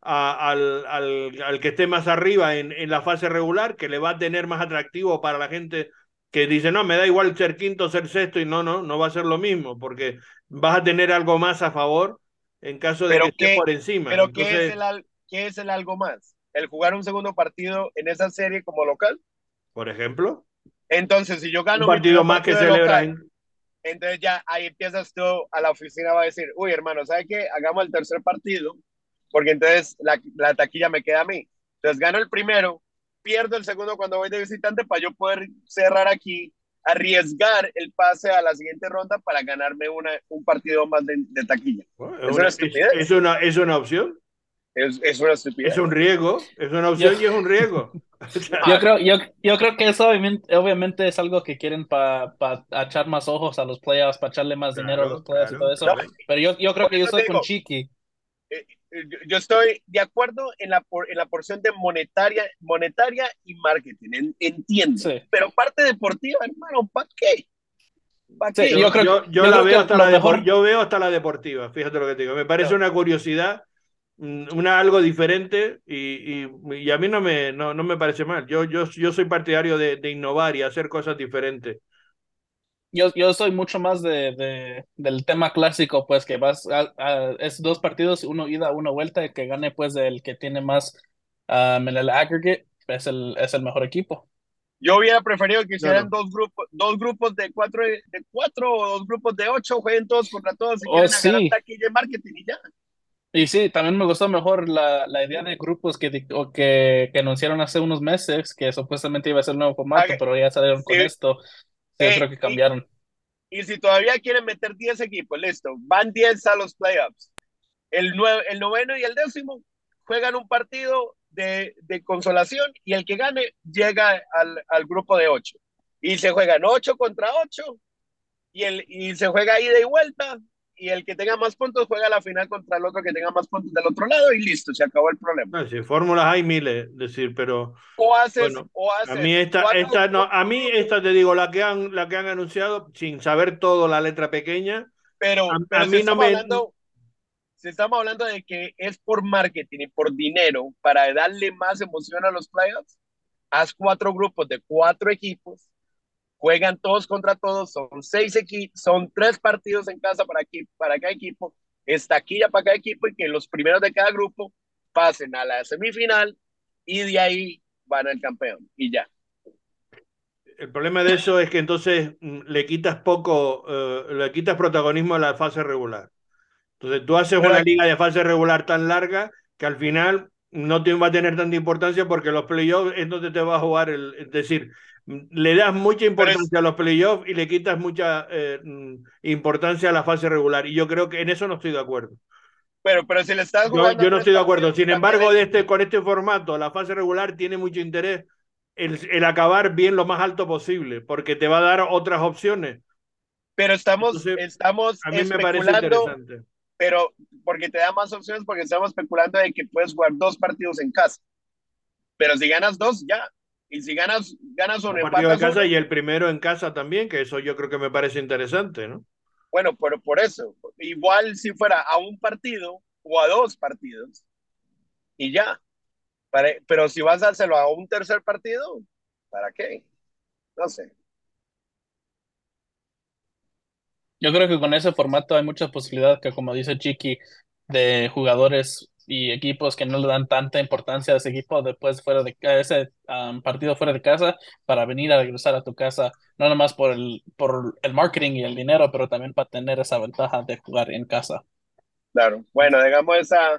a- al, al, al que esté más arriba en, en la fase regular, que le va a tener más atractivo para la gente que dice, no, me da igual ser quinto, ser sexto, y no, no, no va a ser lo mismo, porque vas a tener algo más a favor en caso de Pero que esté por encima. Pero ¿qué, es el, al- ¿qué es el algo más? ¿El jugar un segundo partido en esa serie como local? por ejemplo, Entonces, si yo gano un partido más que partido de celebra local, en- Entonces ya ahí empiezas tú a la oficina, va a decir, uy, hermano, ¿sabe qué? Hagamos el tercer partido, porque entonces la, la taquilla me queda a mí. Entonces gano el primero, pierdo el segundo cuando voy de visitante para yo poder cerrar aquí, arriesgar el pase a la siguiente ronda para ganarme una, un partido más de, de taquilla. Bueno, Es es, una una, estupidez. es, es una, es una opción, Es, es una estupidez. es un riesgo, es una opción Yo- y es un riesgo. Yo creo, yo, yo creo que eso obviamente, obviamente es algo que quieren para echar más ojos a los playoffs, para echarle más dinero a Claro, los playoffs y claro, todo eso. claro. Pero yo, yo creo que yo te con. Chiqui. Eh, eh, yo- estoy de acuerdo en la, por- en la porción de monetaria, monetaria y marketing, en- entiendo. Sí. Pero parte deportiva, hermano, ¿para qué? ¿Para Sí, qué? yo, yo creo- yo- yo yo la creo veo hasta la mejor- depor- yo veo hasta la deportiva, fíjate lo que te digo. Me parece No. una curiosidad, una algo diferente y, y- y a mí no me, no, no me parece mal. Yo, yo, yo soy partidario de, de innovar y hacer cosas diferentes. Yo, yo soy mucho más de, de- del tema clásico, pues que vas a, a- es dos partidos, uno ida, uno vuelta, el que gane pues el que tiene más um, en el aggregate es el, es el mejor equipo. Yo hubiera preferido que hicieran Claro. dos grupos, dos grupos de cuatro, de cuatro o dos grupos de ocho, jueguen todos contra todos y Oh, quieren sí. y marketing y ya. Y sí, también me gustó mejor la, la idea de grupos que, o que, que anunciaron hace unos meses, que supuestamente iba a ser un nuevo formato, pero ya salieron con sí. esto. Sí, Eh, creo que y- cambiaron. Y si todavía quieren meter 10 equipos, listo, van 10 a los playoffs. El, nue- el noveno y el décimo juegan un partido de, de consolación y el que gane llega al, al grupo de 8. Y se juegan 8 contra 8 y, el, y se juega ida y vuelta y el que tenga más puntos juega la final contra el otro que tenga más puntos del otro lado y listo, se acabó el problema. No, sí, fórmulas hay miles, decir, pero O haces, Bueno, o haces a mí esta, cuatro- esta no, a mí esta te digo, la que han, la que han anunciado, sin saber todo la letra pequeña, Pero, A- pero a si mí no estamos me- hablando, si estamos hablando de que es por marketing y por dinero para darle más emoción a los playoffs, haz cuatro grupos de cuatro equipos, juegan todos contra todos, son seis equipos, son tres partidos en casa para, equi- para cada equipo, estaquilla para cada equipo y que los primeros de cada grupo pasen a la semifinal y de ahí van al campeón y ya. el problema de eso es que entonces mm, le quitas poco, eh, le quitas protagonismo a la fase regular. Entonces tú haces Pero una aquí- liga de fase regular tan larga que al final no te va a tener tanta importancia porque los playoffs es donde te va a jugar el, es decir, le das mucha importancia a los playoffs y le quitas mucha eh, mm, importancia a la fase regular. Y yo creo que en eso no estoy de acuerdo. Pero, pero si le estás Yo, jugando yo no estoy de acuerdo. Sin embargo, de este, con este formato, la fase regular tiene mucho interés el, el acabar bien lo más alto posible, porque te va a dar otras opciones. pero estamos, Entonces, estamos A mí me parece interesante. pero porque te da más opciones, porque estamos especulando de que puedes jugar dos partidos en casa. Pero si ganas dos, ya. Y si ganas, ganas partido de empatas casa uno, y el primero en casa también, que eso yo creo que me parece interesante, ¿no? bueno, pero por eso. Igual si fuera a un partido o a dos partidos, y ya. Para- pero si vas a hacerlo a un tercer partido, ¿para qué? No sé. Yo creo que con ese formato hay mucha posibilidad que, como dice Chiqui, de jugadores y equipos que no le dan tanta importancia a ese equipo después fuera de a ese um, partido fuera de casa para venir a regresar a tu casa, no nomás por el, por el marketing y el dinero, pero también para tener esa ventaja de jugar en casa. Claro. Bueno, digamos esa,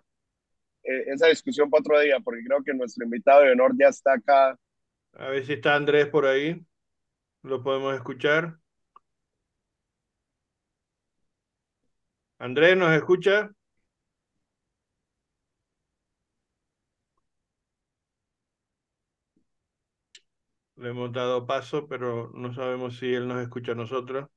eh, esa discusión para otro día, porque creo que nuestro invitado de honor ya está acá. A ver si está Andrés por ahí. Lo podemos escuchar. Andrés, ¿nos escucha? Le hemos dado paso, pero no sabemos si él nos escucha a nosotros.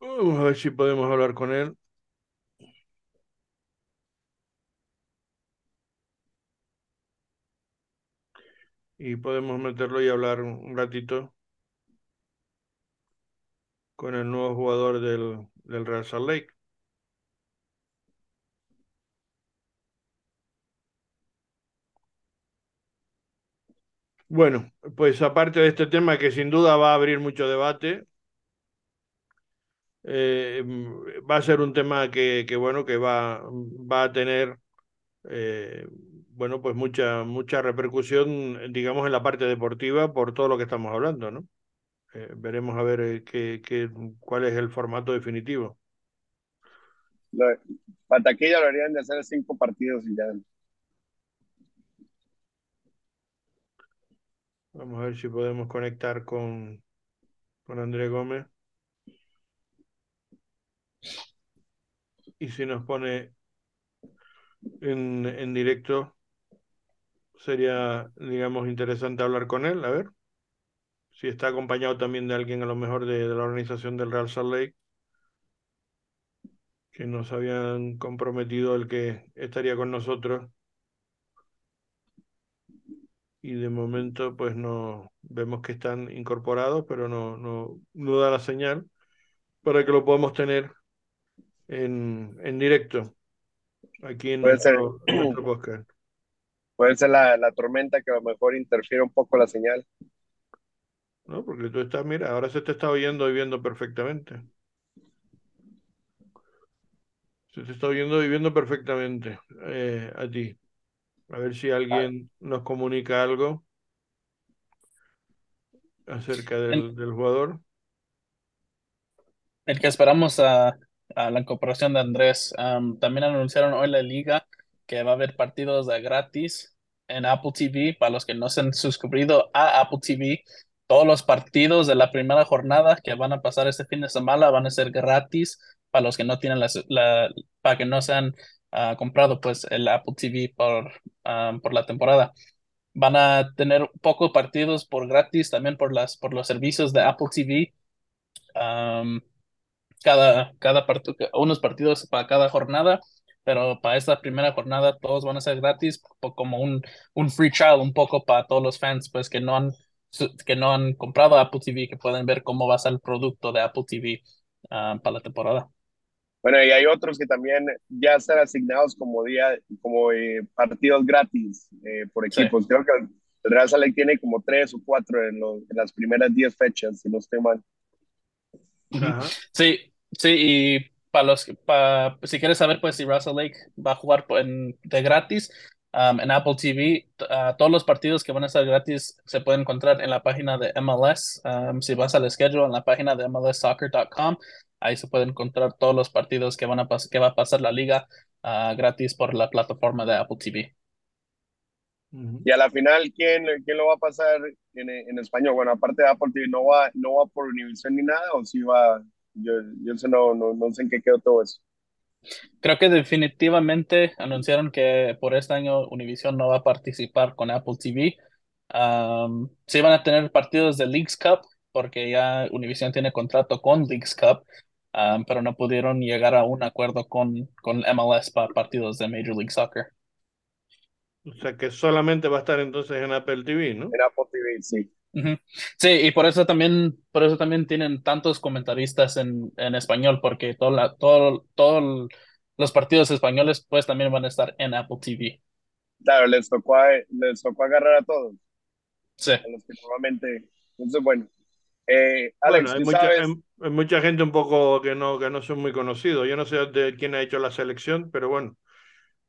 Vamos a ver si podemos hablar con él. Y podemos meterlo y hablar un ratito con el nuevo jugador del, del Real Salt Lake. Bueno, pues aparte de este tema que sin duda va a abrir mucho debate, eh, va a ser un tema que, que bueno, que va, va a tener, eh, bueno, pues mucha, mucha repercusión, digamos, en la parte deportiva por todo lo que estamos hablando, ¿no? Eh, veremos a ver qué, qué, cuál es el formato definitivo. Para taquilla lo harían de hacer cinco partidos y ya. Vamos a ver si podemos conectar con, con André Gómez. Y si nos pone en, en directo, sería, digamos, interesante hablar con él, a ver. Si está acompañado también de alguien a lo mejor de, de la organización del Real Salt Lake, que nos habían comprometido el que estaría con nosotros. Y de momento, pues no vemos que están incorporados, pero no, no, no da la señal para que lo podamos tener en, en directo aquí en Puede nuestro, ser. en nuestro podcast. Puede ser la, la tormenta que a lo mejor interfiere un poco la señal. ¿no? Porque tú estás, mira, ahora se te está oyendo y viendo perfectamente. Se te está oyendo y viendo perfectamente eh, a ti. A ver si alguien nos comunica algo acerca del, El, del jugador. el que esperamos a, a la incorporación de Andrés. am, también anunciaron hoy la liga que va a haber partidos de gratis en Apple TV para los que no se han suscrito a Apple TV. Todos los partidos de la primera jornada que van a pasar este fin de semana van a ser gratis para los que no tienen la, la- para que no se ah, comprado pues el Apple TV por, por la temporada. Van a tener pocos partidos por gratis también por las por los servicios de Apple TV. Cada, cada partido, unos partidos para cada jornada, pero para esta primera jornada todos van a ser gratis, como un, un free trial, un poco para todos los fans pues que no han, que no han comprado Apple TV, que pueden ver cómo va a ser el producto de Apple TV para la temporada. Bueno, y hay otros que también ya están asignados como día, como eh, partidos gratis eh, por Sí. equipos. Creo que el Real Salt Lake tiene como tres o cuatro en, lo- en las primeras diez fechas, si no estoy mal. Ajá. Sí, sí, y para los que- pa- si quieres saber pues si Russell Lake va a jugar po- en, de gratis um, en Apple TV, ah, todos los partidos que van a estar gratis se pueden encontrar en la página de MLS. um, si vas al schedule en la página de mlssoccer.com, ahí se pueden encontrar todos los partidos que van a que va a pasar la liga ah, gratis por la plataforma de Apple TV. Y a la final, ¿quién, quién lo va a pasar en, en español? Bueno, aparte de Apple TV, ¿no va, no va por Univision ni nada? ¿O sí va? Yo, yo sé, no, no, no sé en qué quedó todo eso. Creo que definitivamente anunciaron que por este año Univision no va a participar con Apple TV. Um, sí van a tener partidos de Leagues Cup porque ya Univision tiene contrato con Leagues Cup, um, pero no pudieron llegar a un acuerdo con, con MLS para partidos de Major League Soccer. O sea que solamente va a estar entonces en Apple TV, ¿no? En Apple TV, sí. Sí, y por eso también, por eso también tienen tantos comentaristas en, en español, porque todo la, todo, todo los partidos españoles pues también van a estar en Apple TV. Claro, les tocó, a- les tocó agarrar a todos, Sí. a los que normalmente. Entonces, bueno. Eh, Bueno, Alex, hay tú mucha, sabes, hay, hay mucha gente un poco que no, que no son muy conocidos. Yo no sé de quién ha hecho la selección, pero bueno,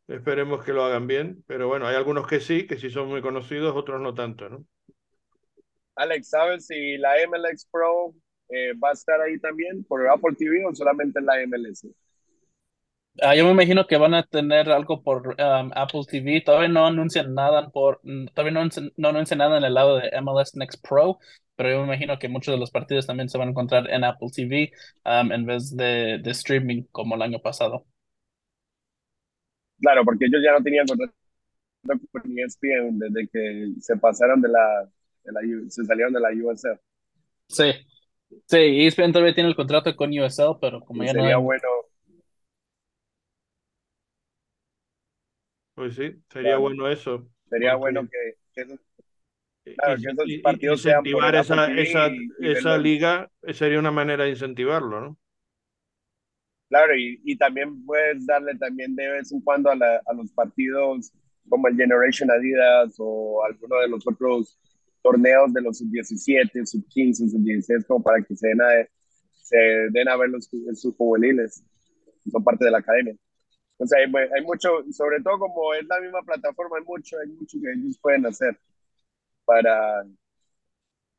esperemos que lo hagan bien. Pero bueno, hay algunos que sí, que sí son muy conocidos, otros no tanto, ¿no? Alex, ¿sabes si la MLX Pro eh, va a estar ahí también por Apple TV o solamente en la MLS? Ah, yo me imagino que van a tener algo por um, Apple TV. Todavía no anuncian nada por, mm, todavía no, no anuncian nada en el lado de MLS Next Pro, pero yo me imagino que muchos de los partidos también se van a encontrar en Apple TV um, en vez de, de streaming como el año pasado. Claro, porque ellos ya no tenían contrato con ESPN desde que se pasaron de la, de la U- se salieron de la USL. Sí, sí, ESPN todavía tiene el contrato con USL, pero como Y ya no sería hay, bueno, Pues sí, sería claro, bueno eso, sería bueno que, que esos, i- claro, que esos i- i- partidos sean incentivar Apple esa, esa, y, y esa liga eh, sería una manera de incentivarlo, ¿no? Claro, y, y también puedes darle también de vez en cuando a, la- a los partidos como el Generation Adidas o alguno de los otros torneos de los sub-17, sub-15, sub-16, como para que se den a, se den a ver los, sus juveniles, son parte de la academia. O sea, hay, hay, mucho, sobre todo como es la misma plataforma, hay mucho, hay mucho que ellos pueden hacer para,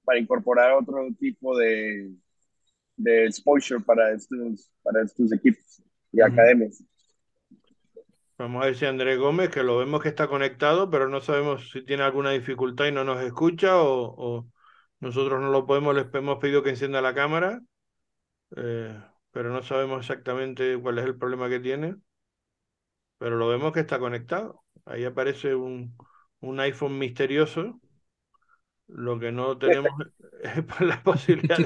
para incorporar otro tipo de, de exposure para estos, para estos equipos y uh -huh. academias. Vamos a ver si Andrés Gómez, que lo vemos que está conectado, pero no sabemos si tiene alguna dificultad y no nos escucha o, nosotros no lo podemos, les hemos pedido que encienda la cámara, eh, pero no sabemos exactamente cuál es el problema que tiene. Pero lo vemos que está conectado. Ahí aparece un, un iPhone misterioso. Lo que no tenemos es la posibilidad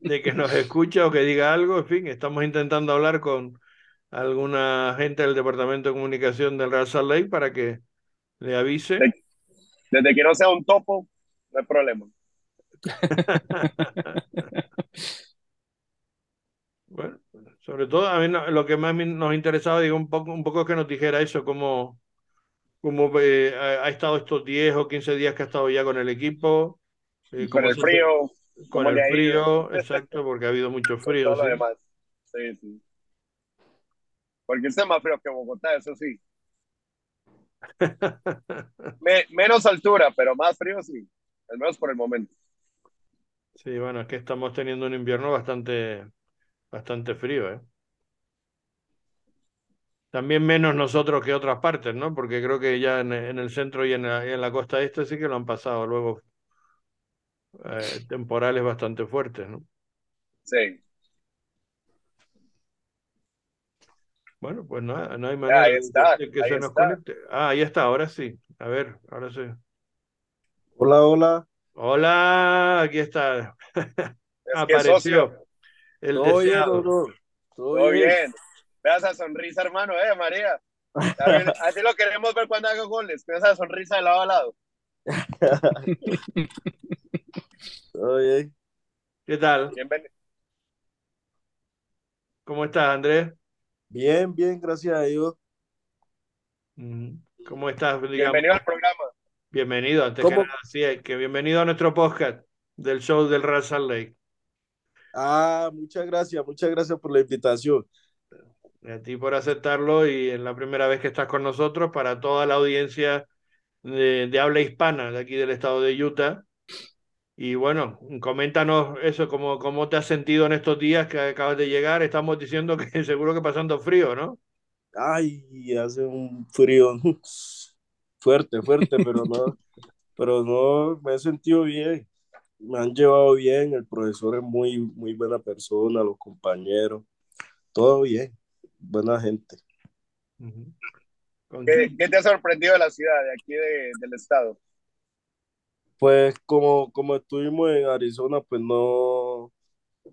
de que nos escuche o que diga algo. En fin, estamos intentando hablar con alguna gente del Departamento de Comunicación del Real Salt Lake para que le avise. Desde que no sea un topo, no hay problema. bueno, sobre todo a mí lo que más nos interesaba, digo, un poco, un poco es que nos dijera eso, cómo, cómo eh, ha estado estos 10 o 15 días que ha estado ya con el equipo. Eh, con el frío. Con el frío, exacto, porque ha habido mucho frío. Todo sí. lo demás. Sí, sí. Porque está más frío que Bogotá, eso sí. Me, menos altura, pero más frío sí. Al menos por el momento. Sí, bueno, es que estamos teniendo un invierno bastante, bastante frío, ¿eh? También menos nosotros que otras partes, ¿no? Porque creo que ya en, en el centro y en la, en la, costa este sí que lo han pasado luego eh, temporales bastante fuertes, ¿no? Sí. Bueno, pues no, no hay manera ahí está, de que ahí se nos está. conecte. Ah, ahí está, ahora sí. A ver, ahora sí. Hola, hola. Hola, aquí está. Es Apareció el ¿Todo bien, deseado. doctor? ¿Todo todo bien. Vea esa sonrisa, hermano, eh, María. Así lo queremos ver cuando haga goles, con esa sonrisa de lado a lado. ¿Todo bien? ¿Qué tal? Bienvenido. ¿Cómo estás, Andrés? Bien, bien, gracias a Dios. ¿Cómo estás? Digamos? Bienvenido al programa. Bienvenido, antes que nada, sí, que bienvenido a nuestro podcast del show del Real Salt Lake. Ah, muchas gracias, muchas gracias por la invitación. Y a ti por aceptarlo y en la primera vez que estás con nosotros para toda la audiencia de, de habla hispana de aquí del estado de Utah. Y bueno, coméntanos eso, cómo, cómo te has sentido en estos días que acabas de llegar. Estamos diciendo que seguro que pasando frío, ¿no? Ay, hace un frío fuerte, fuerte, pero no, pero no, me he sentido bien. Me han llevado bien, el profesor es muy, muy buena persona, los compañeros, todo bien, buena gente. Ujú. ¿Con ¿Qué, qué te ha sorprendido de la ciudad, de aquí de- del estado? Pues como, como estuvimos en Arizona, pues no,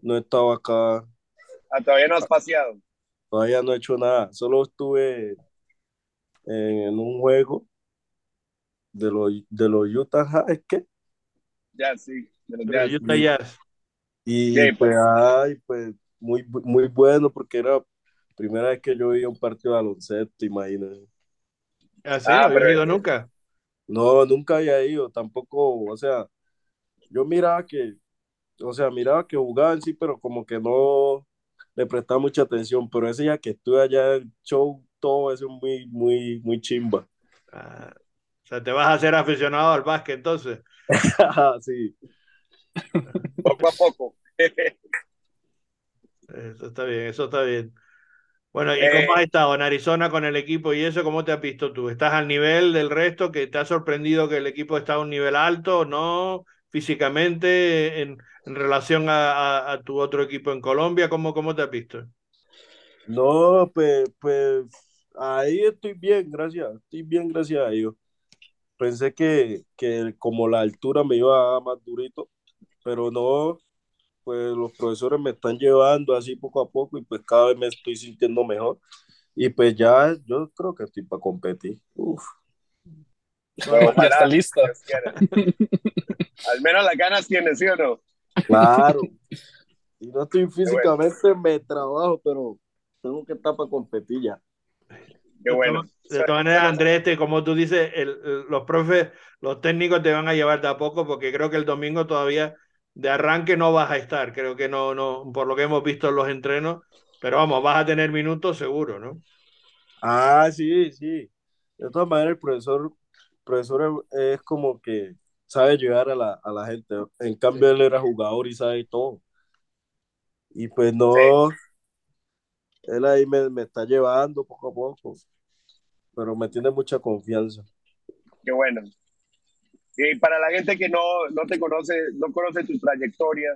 no he estado acá, Ah, todavía no has paseado. todavía no he hecho nada, solo estuve en un juego de los, de los Utah Jazz, ¿qué? Ya, sí. de los. Utah Jazz. Y Sí, pues, ay, pues muy, muy bueno porque era primera vez que yo veía un partido de baloncesto, imagínate. ¿Ah, sí? Ah, ¿No habías pero- ido nunca? No, nunca había ido, tampoco, o sea, yo miraba que, o sea, miraba que jugaban, sí, pero como que no le prestaba mucha atención, pero ese día que estuve allá, el show, todo eso muy, muy, muy chimba. Ah, o sea, te vas a hacer aficionado al básquet entonces. Sí, Poco a poco. Eso está bien, eso está bien. Bueno, ¿y Eh, cómo has estado en Arizona con el equipo y eso? ¿Cómo te has visto tú? ¿Estás al nivel del resto? ¿Que te ha sorprendido que el equipo está a un nivel alto? ¿No? Físicamente, en, en relación a, a- a tu otro equipo en Colombia, ¿cómo, cómo te has visto? no, pues, pues, ahí estoy bien, gracias, estoy bien, gracias a Dios. Pensé que, que como la altura me iba a dar más durito, pero no, pues los profesores me están llevando así poco a poco y pues cada vez me estoy sintiendo mejor. Y pues ya yo creo que estoy para competir. Uf, Pero Ya está listo. Al menos las ganas tienes, ¿sí o no? claro. Si no estoy físicamente, me trabajo, pero tengo que estar para competir ya. Qué bueno. De todas maneras, Andrés, te- como tú dices, el- el- los profes, los técnicos te van a llevar de a poco porque creo que el domingo todavía de arranque no vas a estar. Creo que no, no, por lo que hemos visto en los entrenos, pero vamos, vas a tener minutos seguro, ¿no? Ah, sí, sí. De todas maneras, el profesor, profesor es, como que sabe llegar a la, a la gente. En cambio, él era jugador y sabe todo. Y pues Sí, no, él ahí me, me está llevando poco a poco, pero me tiene mucha confianza. qué bueno. Y para la gente que no, no te conoce, no conoce tu trayectoria,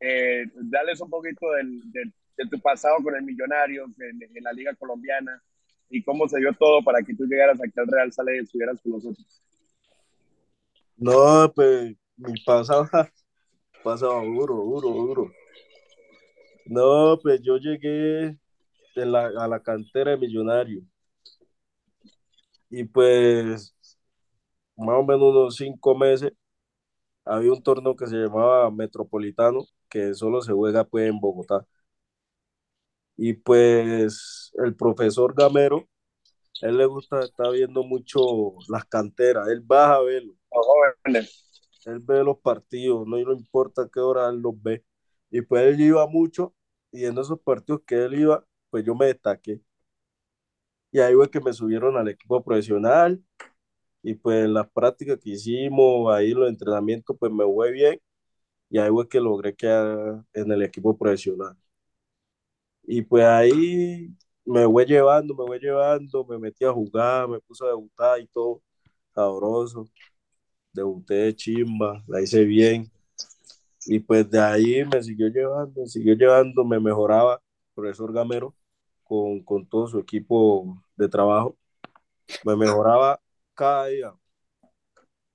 eh, dales un poquito del, de tu pasado con el Millonarios en, la Liga Colombiana y cómo se dio todo para que tú llegaras aquí al Real Sale y estuvieras con nosotros. No, pues mi pasado, pasado duro, duro, duro. No, pues yo llegué de la, a la cantera de Millonario y pues más o menos unos cinco meses había un torneo que se llamaba Metropolitano, que solo se juega pues en Bogotá. Y pues el profesor Gamero, él le gusta estar viendo mucho las canteras, él baja a verlo, él ve los partidos, no le importa qué hora él los ve. Y pues él iba mucho y en esos partidos que él iba, pues yo me destaqué. Y ahí fue que me subieron al equipo profesional y pues las prácticas que hicimos, ahí los entrenamientos, pues me fue bien y ahí fue que logré quedar en el equipo profesional. Y pues ahí me voy llevando, me voy llevando, me metí a jugar, me puse a debutar y todo, sabroso. Debuté de chimba, la hice bien. Y pues de ahí me siguió llevando, me siguió llevando, me mejoraba, profesor Gamero, con, con todo su equipo de trabajo, me mejoraba cada día.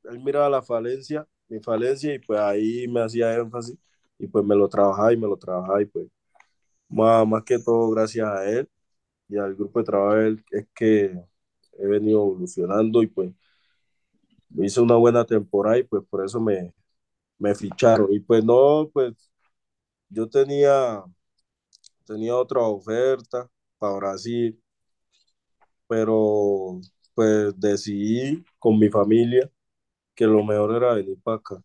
Él miraba la falencia, mi falencia, y pues ahí me hacía énfasis, y pues me lo trabajaba y me lo trabajaba, y pues más, más que todo gracias a él y al grupo de trabajo él es que he venido evolucionando y pues hice una buena temporada y pues por eso me, me ficharon. Y pues no, pues yo tenía, tenía otra oferta para Brasil, pero pues decidí con mi familia que lo mejor era venir para acá,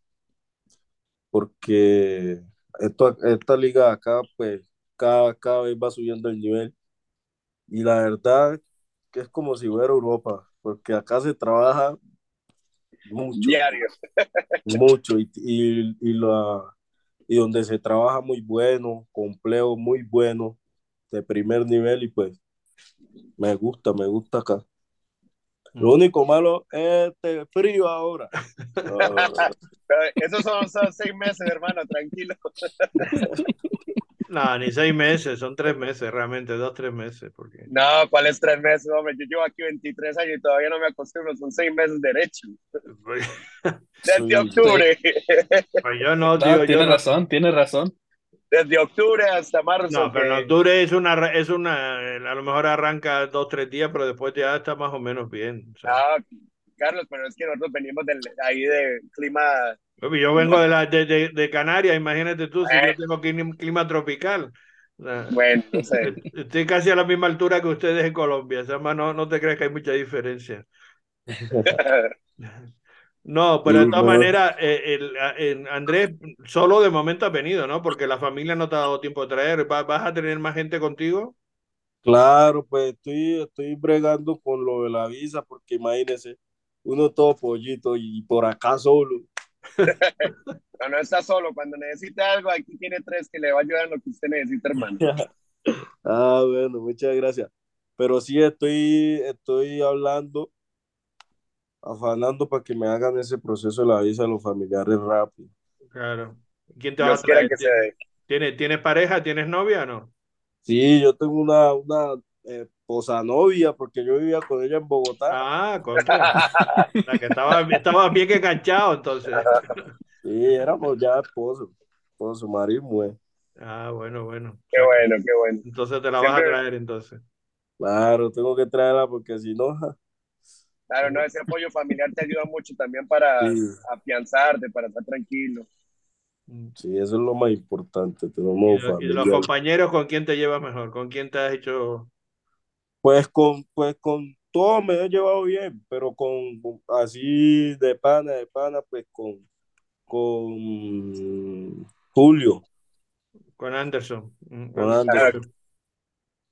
porque esto, esta liga de acá pues cada, cada vez va subiendo el nivel y la verdad que es como si fuera Europa, porque acá se trabaja mucho, Diario. mucho, y, y, y, la, y donde se trabaja muy bueno, complejo muy bueno, de primer nivel, y pues me gusta, me gusta acá. Lo Mm. único malo es este frío ahora. No, esos son, son seis meses, hermano, tranquilo. No, ni seis meses, son tres meses, realmente, dos, tres meses, porque No, ¿cuáles tres meses, hombre? Yo llevo aquí 23 años y todavía no me acostumbro, son seis meses derecho. Desde Sí. octubre. Pues yo no, No, tío, yo tiene razón, tiene razón. Desde octubre hasta marzo. No, pero en octubre es una, es una, a lo mejor arranca dos, tres días, pero después ya está más o menos bien. o sea. Ah, Carlos, pero es que nosotros venimos del, ahí de clima. Yo vengo de, la, de, de, de Canarias, imagínate tú, si Eh. yo tengo clima, clima tropical. O sea, Bueno, no sé. Estoy casi a la misma altura que ustedes en Colombia, o sea, más no, no te crees que hay mucha diferencia. No, pero de todas maneras, eh, en- Andrés, solo de momento has venido, ¿no? Porque la familia no te ha dado tiempo de traer. ¿Va- ¿Vas a tener más gente contigo? Claro, pues estoy, estoy bregando con lo de la visa, porque imagínese, uno todo pollito y por acá solo. No, no está solo. Cuando necesite algo, aquí tiene tres que le va a ayudar en lo que usted necesite, hermano. Ah, bueno, muchas gracias. Pero sí estoy, estoy hablando, afanando para que me hagan ese proceso de la visa a los familiares rápido. Claro. ¿Quién te va a Dios traer? que se dé. ¿Tienes, ¿tienes pareja? ¿Tienes novia o no? Sí, yo tengo una, una eh, posanovia, porque yo vivía con ella en Bogotá. Ah, contra. La que estaba, estaba bien que enganchado, entonces. Sí, éramos ya esposos, esposo, marido y mujer. Ah, bueno, bueno. Qué bueno, qué bueno. Entonces te la vas a traer, entonces. Claro, tengo que traerla porque si no, ja, Claro, no, ese apoyo familiar te ayuda mucho también para sí, afianzarte, para estar tranquilo. Mm. sí, eso es lo más importante, ¿Y, tenemos y los compañeros con quién te llevas mejor? ¿Con quién te has hecho? Pues con, pues con todo me he llevado bien, pero con, con- así de pana, de pana, pues con, con Julio, Con Anderson. Mm, con Anderson.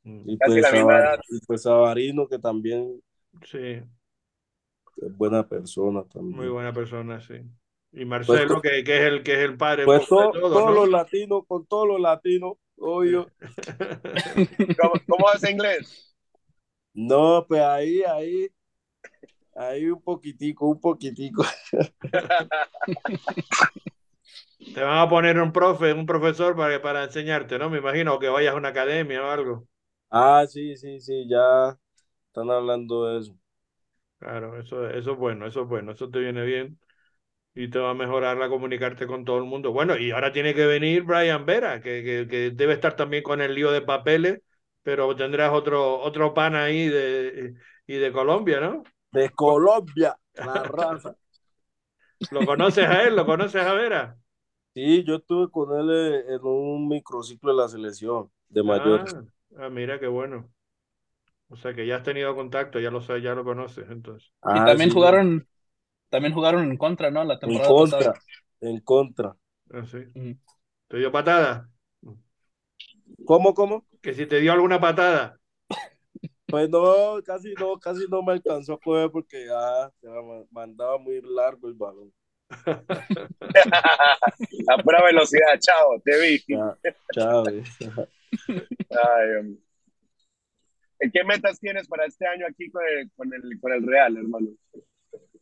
Y Casi pues, la misma Sabar- edad. y pues Sabarino, que también Sí, es buena persona también. muy buena persona, sí. Y Marcelo, que, que es el que es el padre Pues todo, todos ¿no? los latinos, con todos los latinos, obvio. ¿Cómo, cómo hace inglés? No, pues ahí, ahí, ahí un poquitico, un poquitico. Te van a poner un profe, un profesor para, para enseñarte, ¿no? Me imagino, o que vayas a una academia o algo. Ah, sí, sí, sí, ya están hablando de eso. Claro, eso, eso es bueno, eso es bueno, eso te viene bien y te va a mejorar la comunicarte con todo el mundo. Bueno, y ahora tiene que venir Brian Vera, que, que, que debe estar también con el lío de papeles, pero tendrás otro, otro pan ahí de, y de Colombia, ¿no? De Colombia, la raza. ¿Lo conoces a él? ¿Lo conoces a Vera? Sí, yo estuve con él eh, en un microciclo de la selección de mayores. Ah, ah, mira qué bueno. O sea que ya has tenido contacto, ya lo sabes, ya lo conoces, entonces. Y Ah, también sí, jugaron, también jugaron en contra, ¿no? La en temporada contra, pasada. en contra. Ah, sí. ¿Te dio patada? ¿Cómo, cómo? Que si te dio alguna patada. Pues no, casi no, casi no me alcanzó a coger porque ya se mandaba muy largo el balón. A pura velocidad, chao, te vi. Ya, chao. Ay, hombre. ¿Qué metas tienes para este año aquí con el, con el, con el Real, hermano?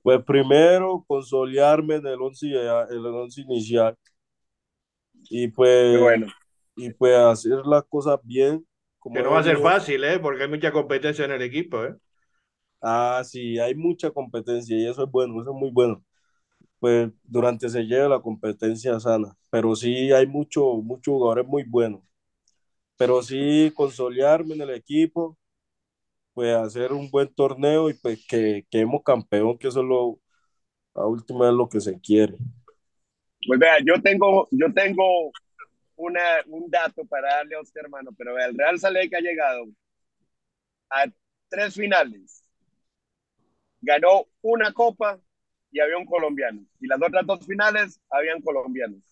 Pues primero, consolidarme en el once, ya- en el once inicial. Y pues, Qué bueno. y pues hacer las cosas bien. Como Que no va a ser fácil, ¿eh? Porque hay mucha competencia en el equipo, ¿eh? Ah, sí, hay mucha competencia y eso es bueno, eso es muy bueno. Pues durante se lleva la competencia sana, pero sí hay mucho, muchos jugadores muy buenos. Pero sí consolidarme en el equipo, pues hacer un buen torneo y pues que quedemos campeón, que eso es lo, a última vez lo que se quiere. Pues vea, yo tengo, yo tengo una, un dato para darle a usted, hermano, pero vea, el Real Salt ha llegado a tres finales. Ganó una copa y había un colombiano. Y las otras dos finales habían colombianos.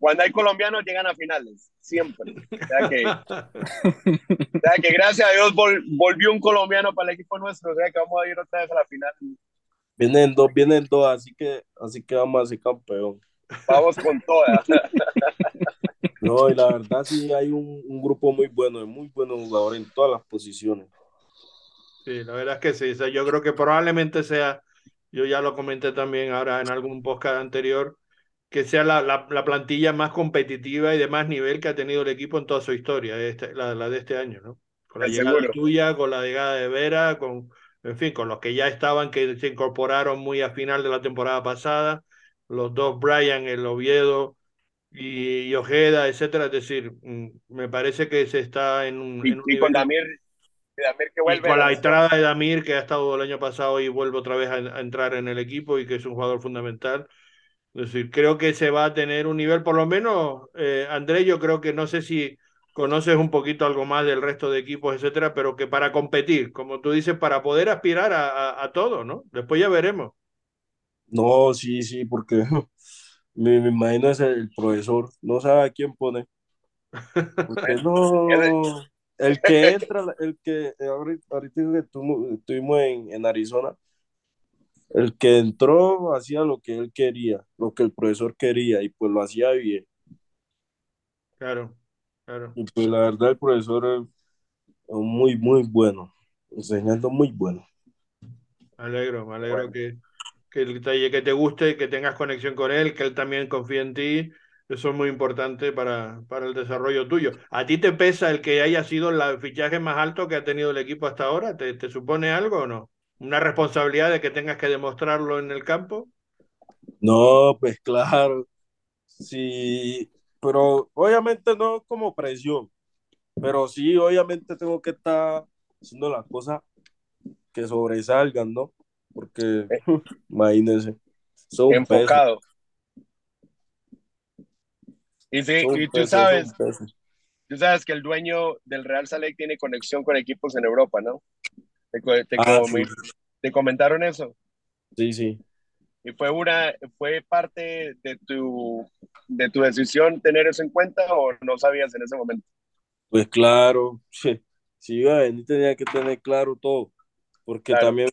Cuando hay colombianos llegan a finales, siempre. O sea que, o sea que gracias a Dios vol- volvió un colombiano para el equipo nuestro, o sea que vamos a ir otra vez a la final. vienen dos, vienen dos, así que, así que vamos a ser campeón. Vamos con todas. No, y la verdad sí hay un, un grupo muy bueno, de muy buenos jugadores en todas las posiciones. Sí, la verdad es que sí. O sea, yo creo que probablemente sea, yo ya lo comenté también ahora en algún podcast anterior, que sea la, la, la plantilla más competitiva y de más nivel que ha tenido el equipo en toda su historia, este, la, la de este año, ¿no? Con la llegada seguro. tuya, con la llegada de Vera, con, en fin, con los que ya estaban, que se incorporaron muy a final de la temporada pasada, los dos Brian, el Oviedo y, y Ojeda, etcétera. Es decir, mm, me parece que se está en un, Y, en un y con Damir, Damir que y vuelve. con la entrada de Damir, que ha estado el año pasado y vuelve otra vez a, a entrar en el equipo y que es un jugador fundamental. Es decir, creo que se va a tener un nivel, por lo menos, eh, André, yo creo que no sé si conoces un poquito algo más del resto de equipos, etcétera, pero que para competir, como tú dices, para poder aspirar a, a, todo, ¿no? Después ya veremos. No, sí, sí, porque me, me imagino es el profesor, no sabe a quién pone. Porque no, el que entra, el que ahorita, ahorita estuvimos en, en Arizona, el que entró hacía lo que él quería, lo que el profesor quería, y pues lo hacía bien. Claro, claro. Y pues la verdad el profesor es muy, muy bueno, enseñando muy bueno. Me alegro, me alegro Bueno. que, que, el que te guste, que tengas conexión con él, que él también confíe en ti. Eso es muy importante para, para el desarrollo tuyo. ¿A ti te pesa el que haya sido el fichaje más alto que ha tenido el equipo hasta ahora? ¿Te, te supone algo o no? ¿Una responsabilidad de que tengas que demostrarlo en el campo? No, pues claro, sí, pero obviamente no como presión, pero sí, obviamente tengo que estar haciendo las cosas que sobresalgan, ¿no? Porque, imagínense, son enfocado. Y, sí, son y tú sabes, tú sabes que el dueño del Real Salek tiene conexión con equipos en Europa, ¿no? Te, co- te Ah, com- sí, te comentaron eso. sí, sí. ¿Y fue una, fue parte de tu, de tu decisión tener eso en cuenta o no sabías en ese momento? Pues claro, si iba a venir tenía que tener claro todo, porque Claro. también,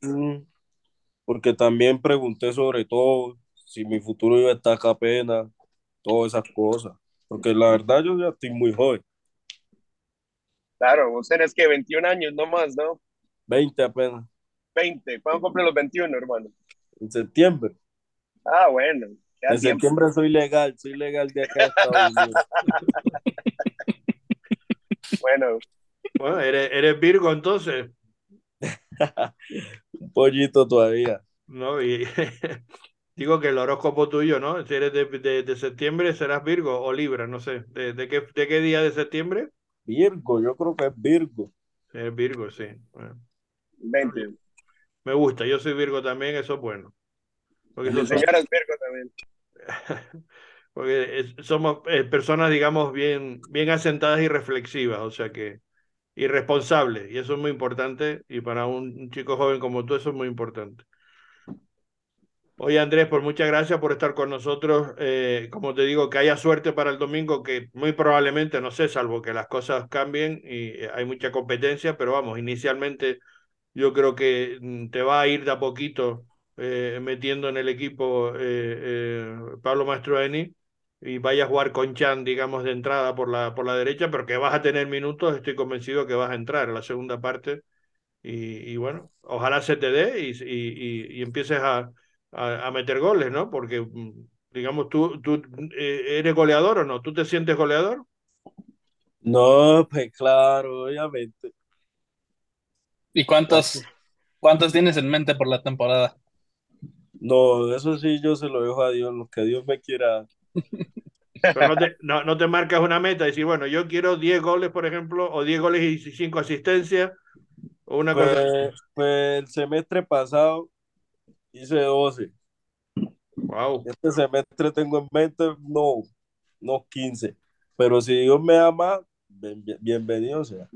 porque también pregunté sobre todo si mi futuro iba a estar acá apenas, todas esas cosas, porque la verdad yo ya estoy muy joven, Claro, vos tenés que 21 años, no más, ¿no? 20 apenas, 20. ¿Cuándo cumple los 21, hermano? en septiembre. Ah, bueno. En tiempo. septiembre soy legal, soy legal de acá de Estados Unidos. Bueno, Bueno, eres, eres Virgo entonces, Un pollito todavía. ¿no? Y digo que el horóscopo tuyo, ¿no? Si eres de, de, de septiembre, serás Virgo o Libra, no sé. ¿De, de qué, de qué día de septiembre? Virgo, yo creo que es Virgo. Eres Virgo, sí. Bueno, 20. me gusta, yo soy Virgo también, eso es bueno. Porque Mi eso- señora es Virgo también. porque es- somos eh, personas, digamos, bien, bien asentadas y reflexivas, o sea que, y responsables, y eso es muy importante, y para un, un chico joven como tú eso es muy importante. Oye, Andrés, pues muchas gracias por estar con nosotros. Eh, como te digo, que haya suerte para el domingo, que muy probablemente, no sé, salvo que las cosas cambien y eh, hay mucha competencia, pero vamos, inicialmente yo creo que mm, te va a ir de a poquito eh, metiendo en el equipo eh, eh, Pablo Mastroeni y vaya a jugar con Chan, digamos, de entrada por la, por la derecha, pero que vas a tener minutos, estoy convencido que vas a entrar en la segunda parte y, y bueno, ojalá se te dé y, y, y, empieces a, a, a, meter goles, ¿no? Porque, mm, digamos, tú, tú eh, eres goleador o no, ¿tú te sientes goleador? No, pues claro, obviamente. ¿Y cuántos, cuántos tienes en mente por la temporada? No, eso sí yo se lo dejo a Dios, lo que Dios me quiera. Pero no te, no, no te marcas una meta, decir, bueno, yo quiero 10 goles, por ejemplo, o 10 goles y 5 asistencias, o una Pues, cosa. pues el semestre pasado hice 12. Wow. Este semestre tengo en mente, no, no 15. Pero si Dios me bien- bien- bienvenido sea.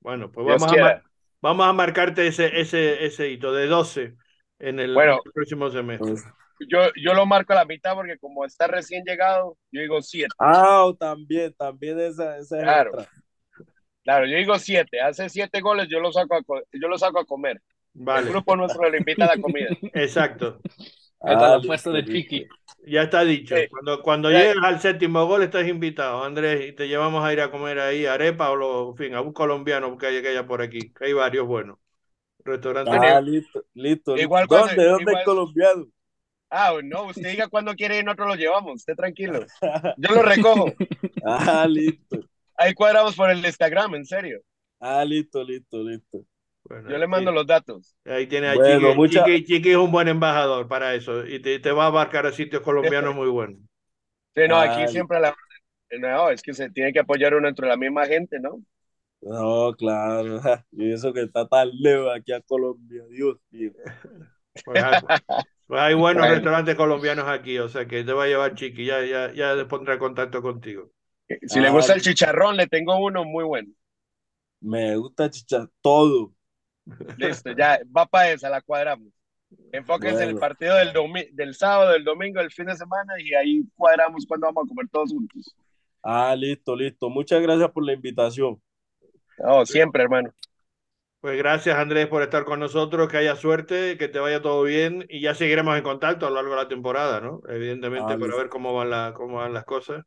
Bueno, pues Dios vamos a, quiera. Vamos a marcarte ese, ese, ese hito de 12 en el, Bueno. en el próximo semestre. Pues, Yo, yo lo marco a la mitad porque como está recién llegado, yo digo 7. ah, también, también esa, esa es Claro. otra. Claro, yo digo 7. Hace 7 goles, yo lo saco a, yo lo saco a comer. El Vale, grupo nuestro le invita a la comida. exacto. Ahí está Ah, la apuesta listo, de listo. Chiqui. Ya está dicho. Sí. Cuando, cuando Ya. llegues al séptimo gol estás invitado, Andrés, y te llevamos a ir a comer ahí arepa o, lo, en fin, a un colombiano que haya, que haya por aquí. que Hay varios buenos. Restaurantes. Ah, listo, listo. Igual listo. cuando- ¿Dónde? ¿Dónde igual- el colombiano? Ah, no, usted diga cuándo quiere y nosotros lo llevamos. Esté tranquilo. Yo lo recojo. Ah, listo. Ahí cuadramos por el Instagram, en serio. Ah, listo, listo, listo. Bueno, Yo le mando sí. los datos. Ahí tiene a Bueno, Chiqui. mucha- Chiqui. Chiqui es un buen embajador para eso y te, te va a abarcar a sitios colombianos muy buenos. Sí, no, aquí Ah, siempre la... No, es que se tiene que apoyar uno entre la misma gente, ¿no? No, claro. Y eso que está tan lejos aquí a Colombia, Dios mío. Pues hay, pues hay buenos Bueno. restaurantes colombianos aquí, o sea que te va a llevar Chiqui, ya, ya, ya pondrá contacto contigo. Si le Ah, gusta el listo. chicharrón, le tengo uno muy bueno. Me gusta chichar todo. Listo, ya, va para esa, la cuadramos. Enfóquense en el Bueno. partido del, domi- del sábado, del domingo, del fin de semana y ahí cuadramos cuando vamos a comer todos juntos. Ah, listo, listo. Muchas gracias por la invitación. No, siempre, hermano. Pues gracias Andrés por estar con nosotros, que haya suerte, que te vaya todo bien y ya seguiremos en contacto a lo largo de la temporada, ¿no? Evidentemente Ah, para listo. ver cómo van, la, cómo van las cosas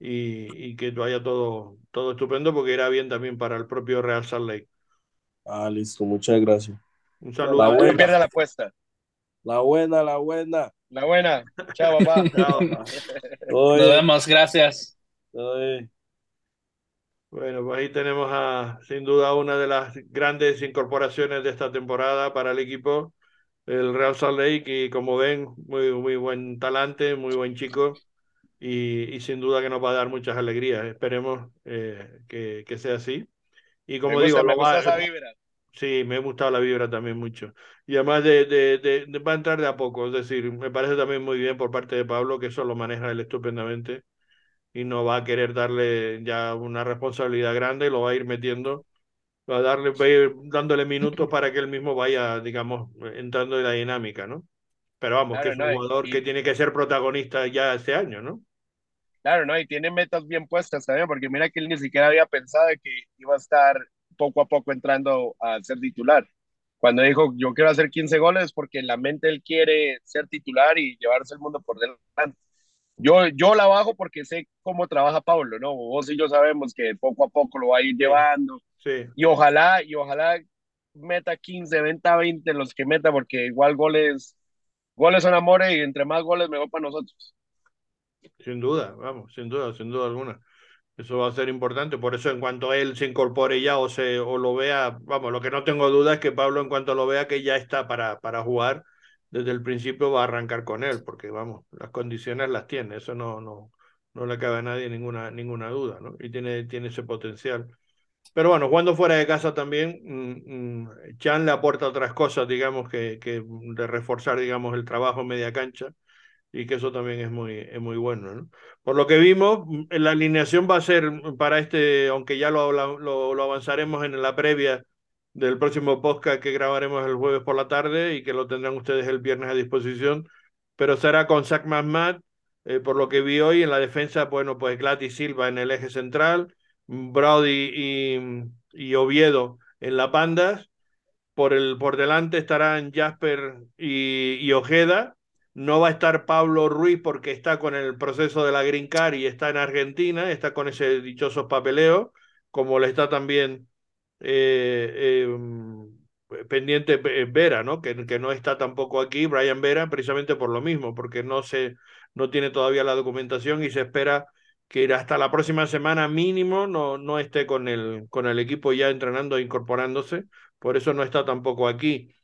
y, y que vaya todo, todo estupendo porque irá bien también para el propio Real Salt Lake. Ah, listo. Muchas gracias. Un La saludo. No buena. pierda la apuesta. La buena, la buena. La buena. Chao, papá. Chao. Nos vemos, gracias. Bueno, pues ahí tenemos a, sin duda, una de las grandes incorporaciones de esta temporada para el equipo, el Real Salt Lake, y como ven, muy, muy buen talante, muy buen chico, y, y sin duda que nos va a dar muchas alegrías. Esperemos eh, que, que sea así. Y como me digo, me gusta esa vibra. Sí, me ha gustado la vibra también mucho. Y además de, de, de- de- va a entrar de a poco, es decir, me parece también muy bien por parte de Pablo que eso lo maneja él estupendamente y no va a querer darle ya una responsabilidad grande, lo va a ir metiendo, va a darle, va a ir dándole minutos para que él mismo vaya, digamos, entrando en la dinámica, ¿no? Pero vamos, que es un no, jugador y- que tiene que ser protagonista ya este año, ¿no? Claro, ¿no? Y tiene metas bien puestas también, porque mira que él ni siquiera había pensado que iba a estar poco a poco entrando a ser titular. Cuando dijo, yo quiero hacer 15 goles, porque en la mente él quiere ser titular y llevarse el mundo por delante. Yo, yo la bajo porque sé cómo trabaja Pablo, ¿no? Vos y yo sabemos que poco a poco lo va a ir llevando. Sí. Y ojalá, y ojalá meta 15, venta 20 los que meta, porque igual goles, goles son amores y entre más goles mejor para nosotros. Sin duda, vamos, sin duda, sin duda alguna. Eso va a ser importante. Por eso, en cuanto él se incorpore ya o, se, o lo vea, vamos, lo que no tengo duda es que Pablo, en cuanto lo vea que ya está para, para jugar, desde el principio va a arrancar con él, porque vamos, las condiciones las tiene. Eso no, no, no le cabe a nadie ninguna, ninguna duda, ¿no? Y tiene, tiene ese potencial. Pero bueno, jugando fuera de casa también, mmm, Chan le aporta otras cosas, digamos, que, que de reforzar, digamos, el trabajo en media cancha y que eso también es muy, es muy bueno. ¿no? Por lo que vimos, la alineación va a ser para este, aunque ya lo, lo, lo avanzaremos en la previa del próximo podcast que grabaremos el jueves por la tarde y que lo tendrán ustedes el viernes a disposición, pero será con Zach Mahmad, eh, por lo que vi hoy en la defensa, bueno, pues Gladys Silva en el eje central, Brody y, y Oviedo en las bandas, por, el, por delante estarán Jasper y, y Ojeda, no va a estar Pablo Ruiz porque está con el proceso de la Green Card y está en Argentina, está con ese dichoso papeleo, como le está también eh, eh, pendiente Vera, ¿no? Que, que, no está tampoco aquí, Brian Vera, precisamente por lo mismo, porque no, se, no tiene todavía la documentación y se espera que hasta la próxima semana mínimo no, no esté con el, con el equipo ya entrenando e incorporándose, por eso no está tampoco aquí.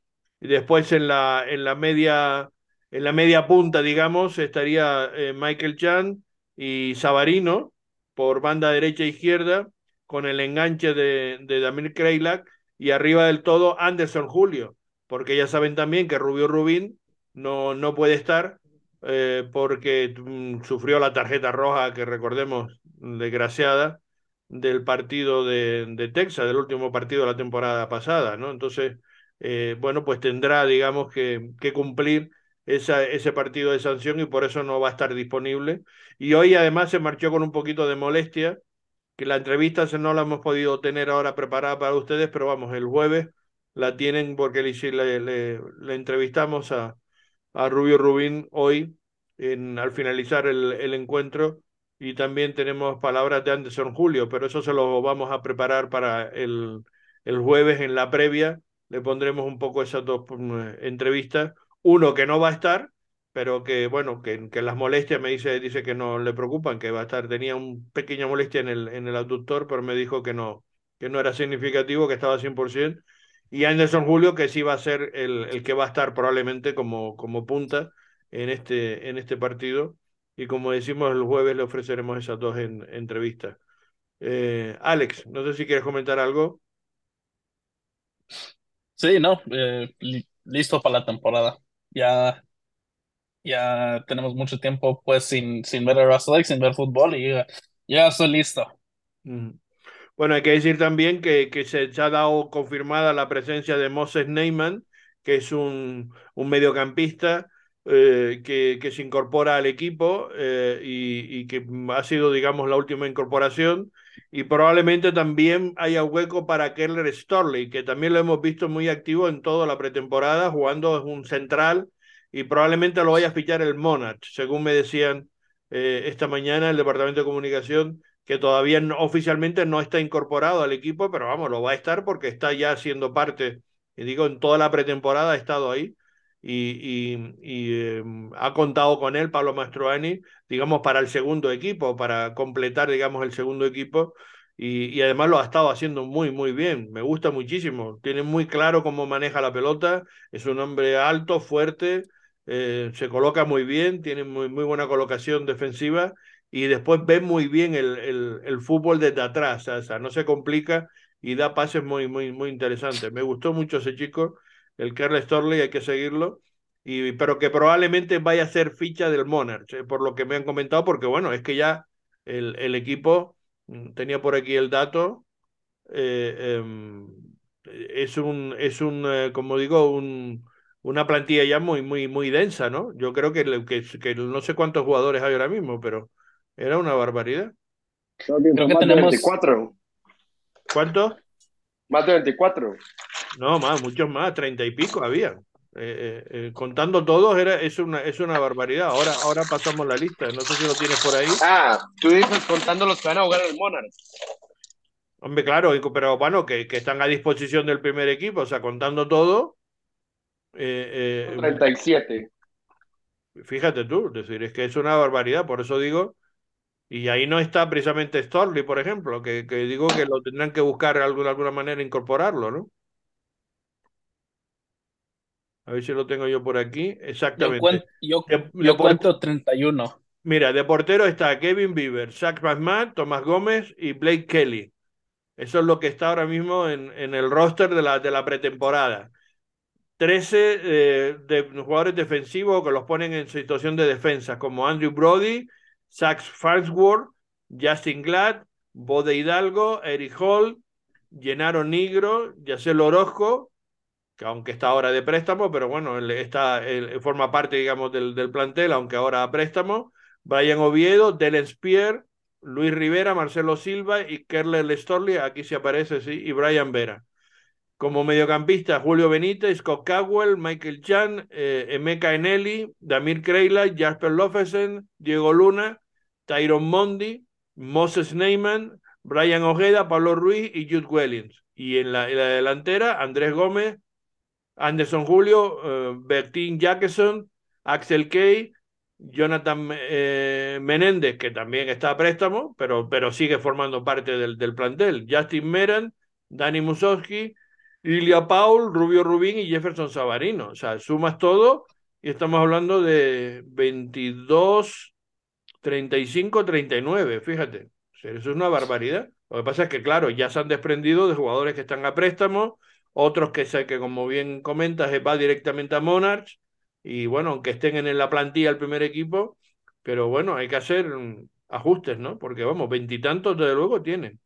Y después en la, en la media en la media punta, digamos, estaría eh, Michael Chan y Savarino por banda derecha e izquierda, con el enganche de, de Damir Kreilak y arriba del todo Anderson Julio, porque ya saben también que Rubio Rubín no, no puede estar eh, porque mm, sufrió la tarjeta roja que recordemos desgraciada del partido de, de, Texas, del último partido de la temporada pasada, ¿no? Entonces, eh, bueno, pues tendrá, digamos, que, que cumplir esa, ese partido de sanción y por eso no va a estar disponible. Y hoy además se marchó con un poquito de molestia, que la entrevista no la hemos podido tener ahora preparada para ustedes, pero vamos, el jueves la tienen porque le, le, le, le entrevistamos a, a Rubio Rubín hoy en, al finalizar el, el encuentro y también tenemos palabras de Anderson Julio, pero eso se lo vamos a preparar para el, el jueves en la previa. Le pondremos un poco esas dos entrevistas uno que no va a estar, pero que bueno, que, las molestias me dice, dice que no le preocupan, que va a estar, tenía un pequeña molestia en el, en el abductor, pero me dijo que no, que no era significativo, que estaba 100%, y Anderson Julio que sí va a ser el, el que va a estar probablemente como, como punta en este, en este partido, y como decimos el jueves le ofreceremos esas dos en, entrevistas. Eh, Alex, no sé si quieres comentar algo. Sí, no, eh, listo para la temporada ya, ya tenemos mucho tiempo pues sin, sin ver a Russell sin ver fútbol y ya, estoy listo. Bueno, hay que decir también que, que se, se, ha dado confirmada la presencia de Moses Neyman, que es un, un mediocampista eh, que, se incorpora al equipo eh, y, que ha sido, digamos, la última incorporación. Y probablemente también haya hueco para Keller Storley, que también lo hemos visto muy activo en toda la pretemporada, jugando un central y probablemente lo vaya a fichar el Monarch, según me decían eh, esta mañana el Departamento de Comunicación, que todavía no, oficialmente no está incorporado al equipo, pero vamos, lo va a estar porque está ya siendo parte, y digo, en toda la pretemporada ha estado ahí y, eh, ha contado con él Pablo Mastroani, digamos, para el segundo equipo, para completar, digamos, el segundo equipo. Y, además lo ha estado haciendo muy, muy bien. Me gusta muchísimo. Tiene muy claro cómo maneja la pelota. Es un hombre alto, fuerte, eh, se coloca muy bien, tiene muy, muy buena colocación defensiva y después ve muy bien el, el fútbol desde atrás. O sea, no se complica y da pases muy, muy, muy interesantes. Me gustó mucho ese chico el Carl Storley, hay que seguirlo, y, pero que probablemente vaya a ser ficha del Monarch, eh, por lo que me han comentado, porque bueno, es que ya el, el equipo, mm, tenía por aquí el dato, eh, eh, es un, es un eh, como digo, un, una plantilla ya muy, muy, muy densa, ¿no? Yo creo que, que, que, no sé cuántos jugadores hay ahora mismo, pero Era una barbaridad. Creo que, Creo que más tenemos- de 24. ¿Cuánto? Más de 24. No, más, muchos más, treinta y pico había. Eh, eh, eh, contando todos era, es, una, es una barbaridad. Ahora, ahora pasamos la lista. No sé si lo tienes por ahí. Ah, tú dices contando los que van a jugar el Monarch. Hombre, claro, pero bueno, que, que están a disposición del primer equipo, o sea, contando todo. eh, eh, 37. fíjate tú, es decir, es que es una barbaridad, por eso digo. Y ahí no está precisamente Storley, por ejemplo, que, que digo que lo tendrán que buscar de alguna, alguna manera incorporarlo, ¿no? A ver si lo tengo yo por aquí. Yo, Exactamente. yo, De- yo de cuento 31. Mira, de portero está Kevin Beaver, Zach McMahon, Tomás Gómez y Blake Kelly. Eso es lo que está ahora mismo en, en el roster de la, de la pretemporada. 13 eh, de jugadores defensivos que los ponen en situación de defensa, como Andrew Brody, Zach Farnsworth, Justin Glad, Bode Hidalgo, Eric Hall, Gennaro Nigro, Yacel Orozco, que aunque está ahora de préstamo, pero bueno, él está, forma parte, digamos, del, del plantel, aunque ahora a préstamo. Brian Oviedo, Delen Spear, Luis Rivera, Marcelo Silva y Kerler Storley, aquí se aparece, sí, y Brian Vera. Como mediocampista, Julio Benítez, Scott Cowell, Michael Chan, eh, Emeka Eneli, Damir Kreila, Jasper Lofesen, Diego Luna, Tyron Mondi, Moses Neyman, Brian Ojeda, Pablo Ruiz y Jude Wellings. Y en la, en la delantera, Andrés Gómez, Anderson Julio, eh, Bertín Jackson, Axel Kay, Jonathan eh, Menéndez, que también está a préstamo, pero, pero sigue formando parte del, del plantel, Justin Meran, Dani Musowski, Lilia Paul, Rubio Rubín y Jefferson Savarino. O sea, sumas todo y estamos hablando de 22, 35, 39, fíjate. O sea, eso es una barbaridad. Lo que pasa es que, claro, ya se han desprendido de jugadores que están a préstamo, otros que sé que, como bien comentas, va directamente a Monarch. Y bueno, aunque estén en la plantilla el primer equipo, pero bueno, hay que hacer mm, ajustes, ¿no? Porque vamos, veintitantos desde luego tienen.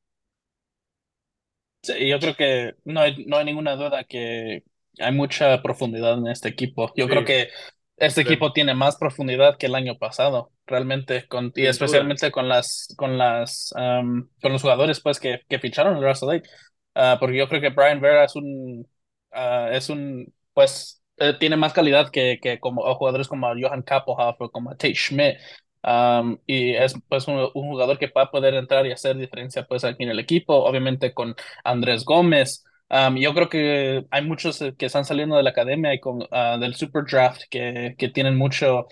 Sí, yo creo que no hay, no hay ninguna duda que hay mucha profundidad en este equipo. Yo Sí. creo que este Sí. equipo tiene más profundidad que el año pasado, realmente, con, y especialmente con las, con las, um, con los jugadores pues que, que ficharon el Russell Lake. Ah, porque yo creo que Brian Vera es un, ah, es un, pues, eh, tiene más calidad que, que como o jugadores como Johan Kapohoff o como Tate Schmidt. Um, y es pues un, un jugador que va a poder entrar y hacer diferencia pues aquí en el equipo, obviamente con Andrés Gómez. Um, yo creo que hay muchos eh, que están saliendo de la academia y con, ah, del Super Draft que, que tienen mucho,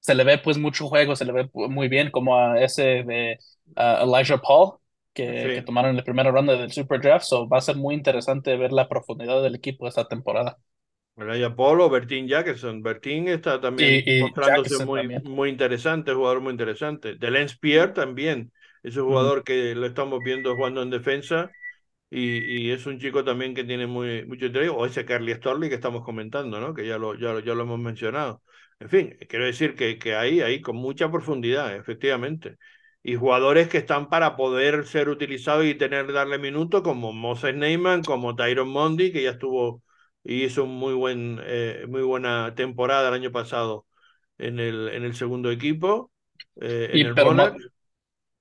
se le ve pues mucho juego, se le ve muy bien como a ese de ah, Elijah Paul que, Sí. que tomaron en la primera ronda del Super Draft, so va a ser muy interesante ver la profundidad del equipo esta temporada. Raya Polo, Bertín Jackson. Bertín está también Y- y mostrándose Jackson muy, también. muy interesante, jugador muy interesante. Delen Spear también, es un jugador que lo estamos viendo jugando en defensa y, y es un chico también que tiene muy, mucho interés, o ese Carly Storley que estamos comentando, ¿no? Que ya lo, ya, lo- ya lo hemos mencionado. En fin, quiero decir que, que ahí, ahí con mucha profundidad, efectivamente. Y jugadores que están para poder ser utilizados y tener, darle minutos, como Moses Neyman, como Tyron Mondi, que ya estuvo y hizo un muy buen, eh, muy buena temporada el año pasado en el, en el segundo equipo, eh, en Y, el pero Monarch.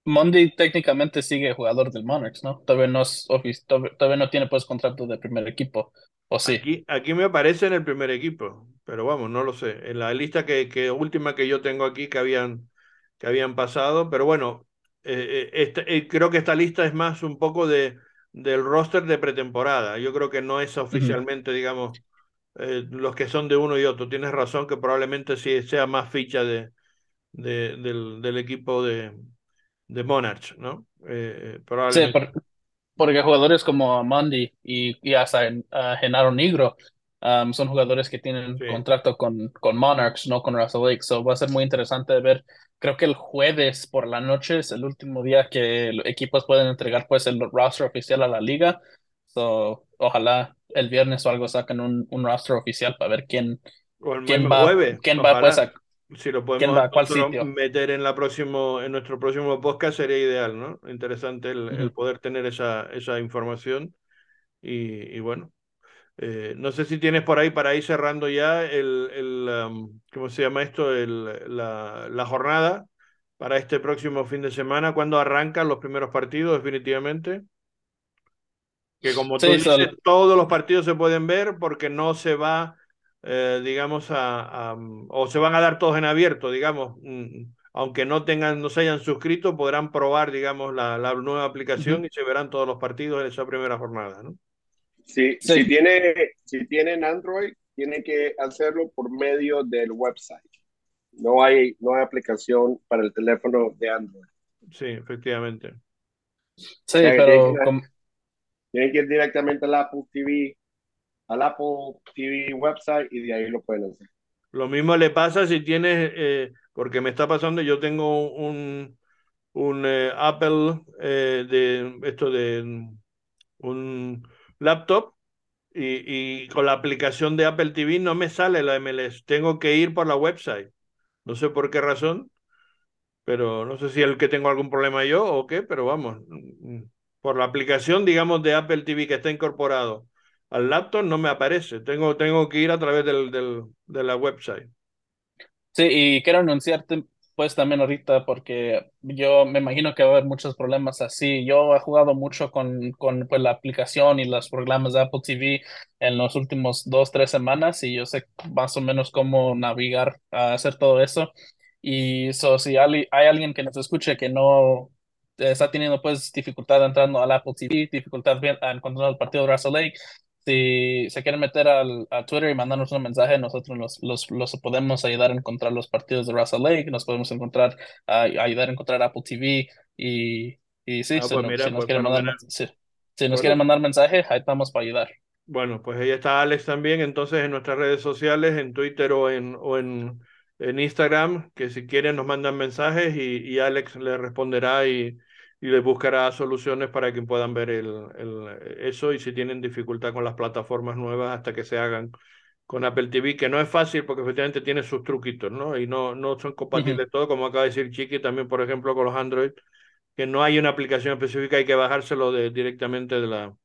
Mondi técnicamente sigue jugador del Monarchs, ¿no? Todavía no, es todavía, todavía no tiene pues contrato de primer equipo, ¿o sí? Aquí, aquí me aparece en el primer equipo, pero vamos, no lo sé. En la lista que, que última que yo tengo aquí que habían, que habían pasado, pero bueno, eh, eh, este- eh, creo que esta lista es más un poco de, del roster de pretemporada. Yo creo que no es oficialmente, digamos, eh, los que son de uno y otro. Tienes razón que probablemente sí sea más ficha de, de- del, del equipo de, de Monarch, ¿no? Eh, Sí, probablemente. por- porque jugadores como Mondi y, y hasta ah, Genaro Negro um, son jugadores que tienen Sí. contrato con, con Monarchs, no con Russell Lake. So va a ser muy interesante ver. Creo que el jueves por la noche es el último día que los equipos pueden entregar pues el roster oficial a la liga. So, ojalá el viernes o algo saquen un, un roster oficial para ver quién, el quién va, jueves, quién va pues a Si lo ¿Quién podemos va cuál sitio? meter en la próximo, en nuestro próximo podcast sería ideal, ¿no? Interesante el, el Ujú. poder tener esa, esa información. Y, y bueno, eh, no sé si tienes por ahí para ir cerrando ya el, el um, ¿cómo se llama esto? El, la, la jornada para este próximo fin de semana. ¿Cuándo arrancan los primeros partidos definitivamente? Que como tú dices, todos los partidos se pueden ver porque no se va, eh, digamos, a, a- o se van a dar todos en abierto, digamos, mm, aunque no tengan, no se hayan suscrito, podrán probar, digamos, la, la nueva aplicación y se verán todos los partidos en esa primera jornada, ¿no? Si, Sí. si, tiene, si tienen Android, tienen que hacerlo por medio del website. No hay, no hay aplicación para el teléfono de Android. Sí, efectivamente. sí, sea, pero Tienen que ir directamente al Apple TV, al Apple TV website y de ahí lo pueden hacer. Lo mismo le pasa si tienes, eh, porque me está pasando, yo tengo un, un eh, Apple eh, de esto de un laptop y, y con la aplicación de Apple TV no me sale la MLS, tengo que ir por la website. No sé por qué razón, pero no sé si es que tengo algún problema yo o qué, pero vamos, por la aplicación, digamos, de Apple TV que está incorporado al laptop no me aparece, tengo, tengo que ir a través del, del, de la website. sí, y quiero anunciarte pues también ahorita porque yo me imagino que va a haber muchos problemas así. Yo he jugado mucho con, con pues, la aplicación y los programas de Apple TV en los últimos dos, tres semanas y yo sé más o menos cómo navegar a hacer todo eso. Y so, si hay, hay alguien que nos escuche que no está teniendo pues dificultad entrando al Apple TV, dificultad encontrar el partido de Russell Lake, si se quieren meter al, a Twitter y mandarnos un mensaje, nosotros los, los, los podemos ayudar a encontrar los partidos de Russell Lake, nos podemos encontrar, a ayudar a encontrar Apple TV y, y sí, Ah, si, pues no- mira, si nos pues quieren mandar, si, nos Bueno. quieren mandar mensaje, ahí estamos para ayudar. Bueno, pues ahí está Alex también, entonces en nuestras redes sociales, en Twitter o en, o en, en Instagram, que si quieren nos mandan mensajes y, y Alex le responderá y, y les buscará soluciones para que puedan ver el, el, eso y si tienen dificultad con las plataformas nuevas hasta que se hagan con Apple TV, que no es fácil porque efectivamente tiene sus truquitos, ¿no? Y no, no son compatibles todos, como acaba de decir Chiqui, también por ejemplo con los Android, que no hay una aplicación específica, hay que bajárselo de, directamente de la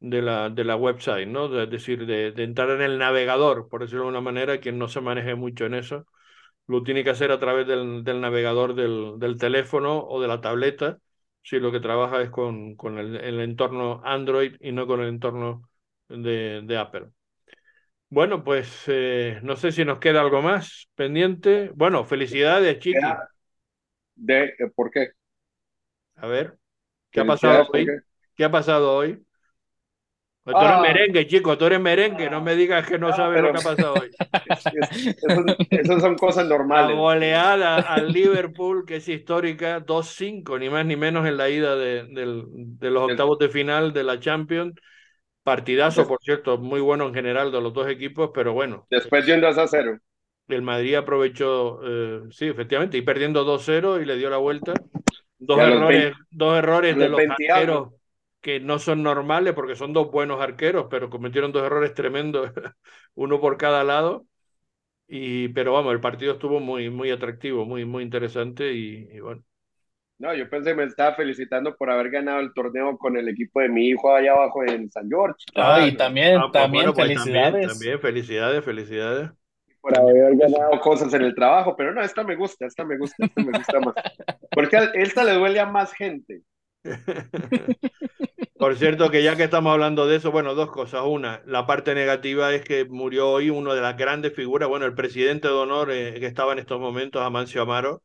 de la, de la website, ¿no? De- es decir, de, de entrar en el navegador, por decirlo de una manera, quien no se maneje mucho en eso, lo tiene que hacer a través del, del navegador del, del teléfono o de la tableta, si lo que trabaja es con, con el, el entorno Android y no con el entorno de, de Apple. Bueno, pues eh, no sé si nos queda algo más pendiente. Bueno, felicidades, Chiqui. De, eh, ¿Por qué? A ver, ¿qué ha pasado Felicidades, ¿por hoy? ¿Qué ha pasado hoy? Pues tú eres Ah. merengue, chico, tú eres merengue, no me digas que no Ah, sabes lo que ha pasado hoy. Es- Esas son cosas La normales. goleada al Liverpool, que es histórica, 2-5, ni más ni menos en la ida de, los octavos de final de la Champions. Partidazo, por cierto, muy bueno en general de los dos equipos, pero bueno, Después 2 a 0. el Madrid aprovechó, eh, sí, efectivamente, y perdiendo 2-0 y le dio la vuelta. Dos errores, 20 dos errores de los los 20 y algo. arqueros que no son normales porque son dos buenos arqueros, pero cometieron dos errores tremendos, uno por cada lado. Y, pero vamos, el partido estuvo muy, muy atractivo, muy, muy interesante y, y bueno. No, yo pensé que me estaba felicitando por haber ganado el torneo con el equipo de mi hijo allá abajo en San George. Ah, y Claro. también, Ah, pues también bueno, pues felicidades. También, también, felicidades, felicidades. Por haber ganado cosas en el trabajo, pero no, esta me gusta, esta me gusta, esta me gusta más. Porque a esta le duele a más gente. Por cierto, que ya que estamos hablando de eso, bueno, dos cosas. Una, la parte negativa es que murió hoy uno de las grandes figuras, bueno, el presidente de honor eh, que estaba en estos momentos, Amancio Amaro,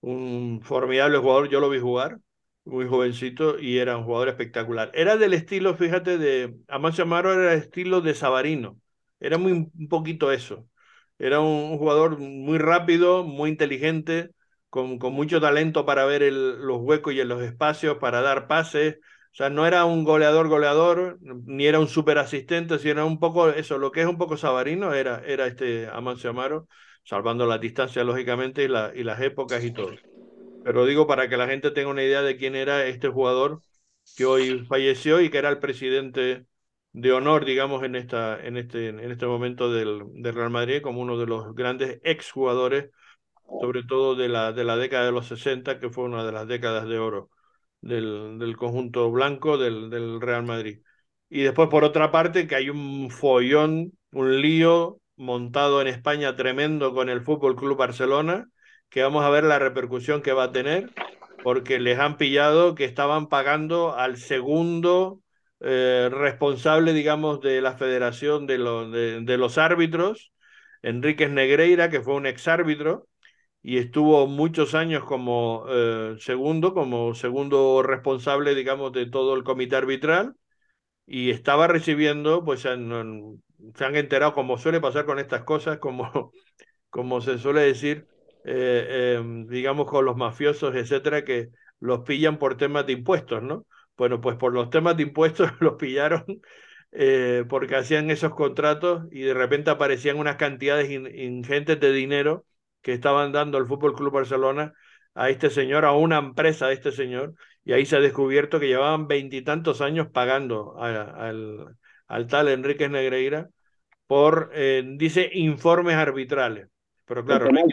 un formidable jugador, yo lo vi jugar, muy jovencito y era un jugador espectacular. Era del estilo, fíjate, de Amancio Amaro era el estilo de Sabarino, era muy un poquito eso. Era un jugador muy rápido, muy inteligente, con, mucho talento para ver los huecos y los espacios, para dar pases. O sea, no era un goleador goleador, ni era un super asistente, sino un poco eso, lo que es un poco Sabarino era, era este Amancio Amaro, salvando la distancia, lógicamente, y, la, y las épocas y todo. Pero digo para que la gente tenga una idea de quién era este jugador que hoy falleció y que era el presidente de honor, digamos, en, esta, en, este, en este momento del Real Madrid, como uno de los grandes exjugadores, sobre todo de la, de la década de los 60, que fue una de las décadas de oro del, del conjunto blanco del, del Real Madrid. Y después, por otra parte, que hay un follón, un lío montado en España tremendo con el Fútbol Club Barcelona, que vamos a ver la repercusión que va a tener, porque les han pillado que estaban pagando al segundo eh, responsable, digamos, de la Federación de, lo, de, de, los Árbitros, Enríquez Negreira, que fue un exárbitro y estuvo muchos años como eh, segundo, como segundo responsable, digamos, de todo el comité arbitral y estaba recibiendo, pues se han, enterado, como suele pasar con estas cosas, como, como se suele decir, eh, eh, digamos, con los mafiosos, etcétera, que los pillan por temas de impuestos, ¿no? Bueno, pues por los temas de impuestos los pillaron eh, porque hacían esos contratos y de repente aparecían unas cantidades in, ingentes de dinero que estaban dando el Fútbol Club Barcelona a este señor, a una empresa de este señor, y ahí se ha descubierto que llevaban veintitantos años pagando a, a, al, al, tal Enrique Negreira por, eh, dice, informes arbitrales. Pero claro, no hay,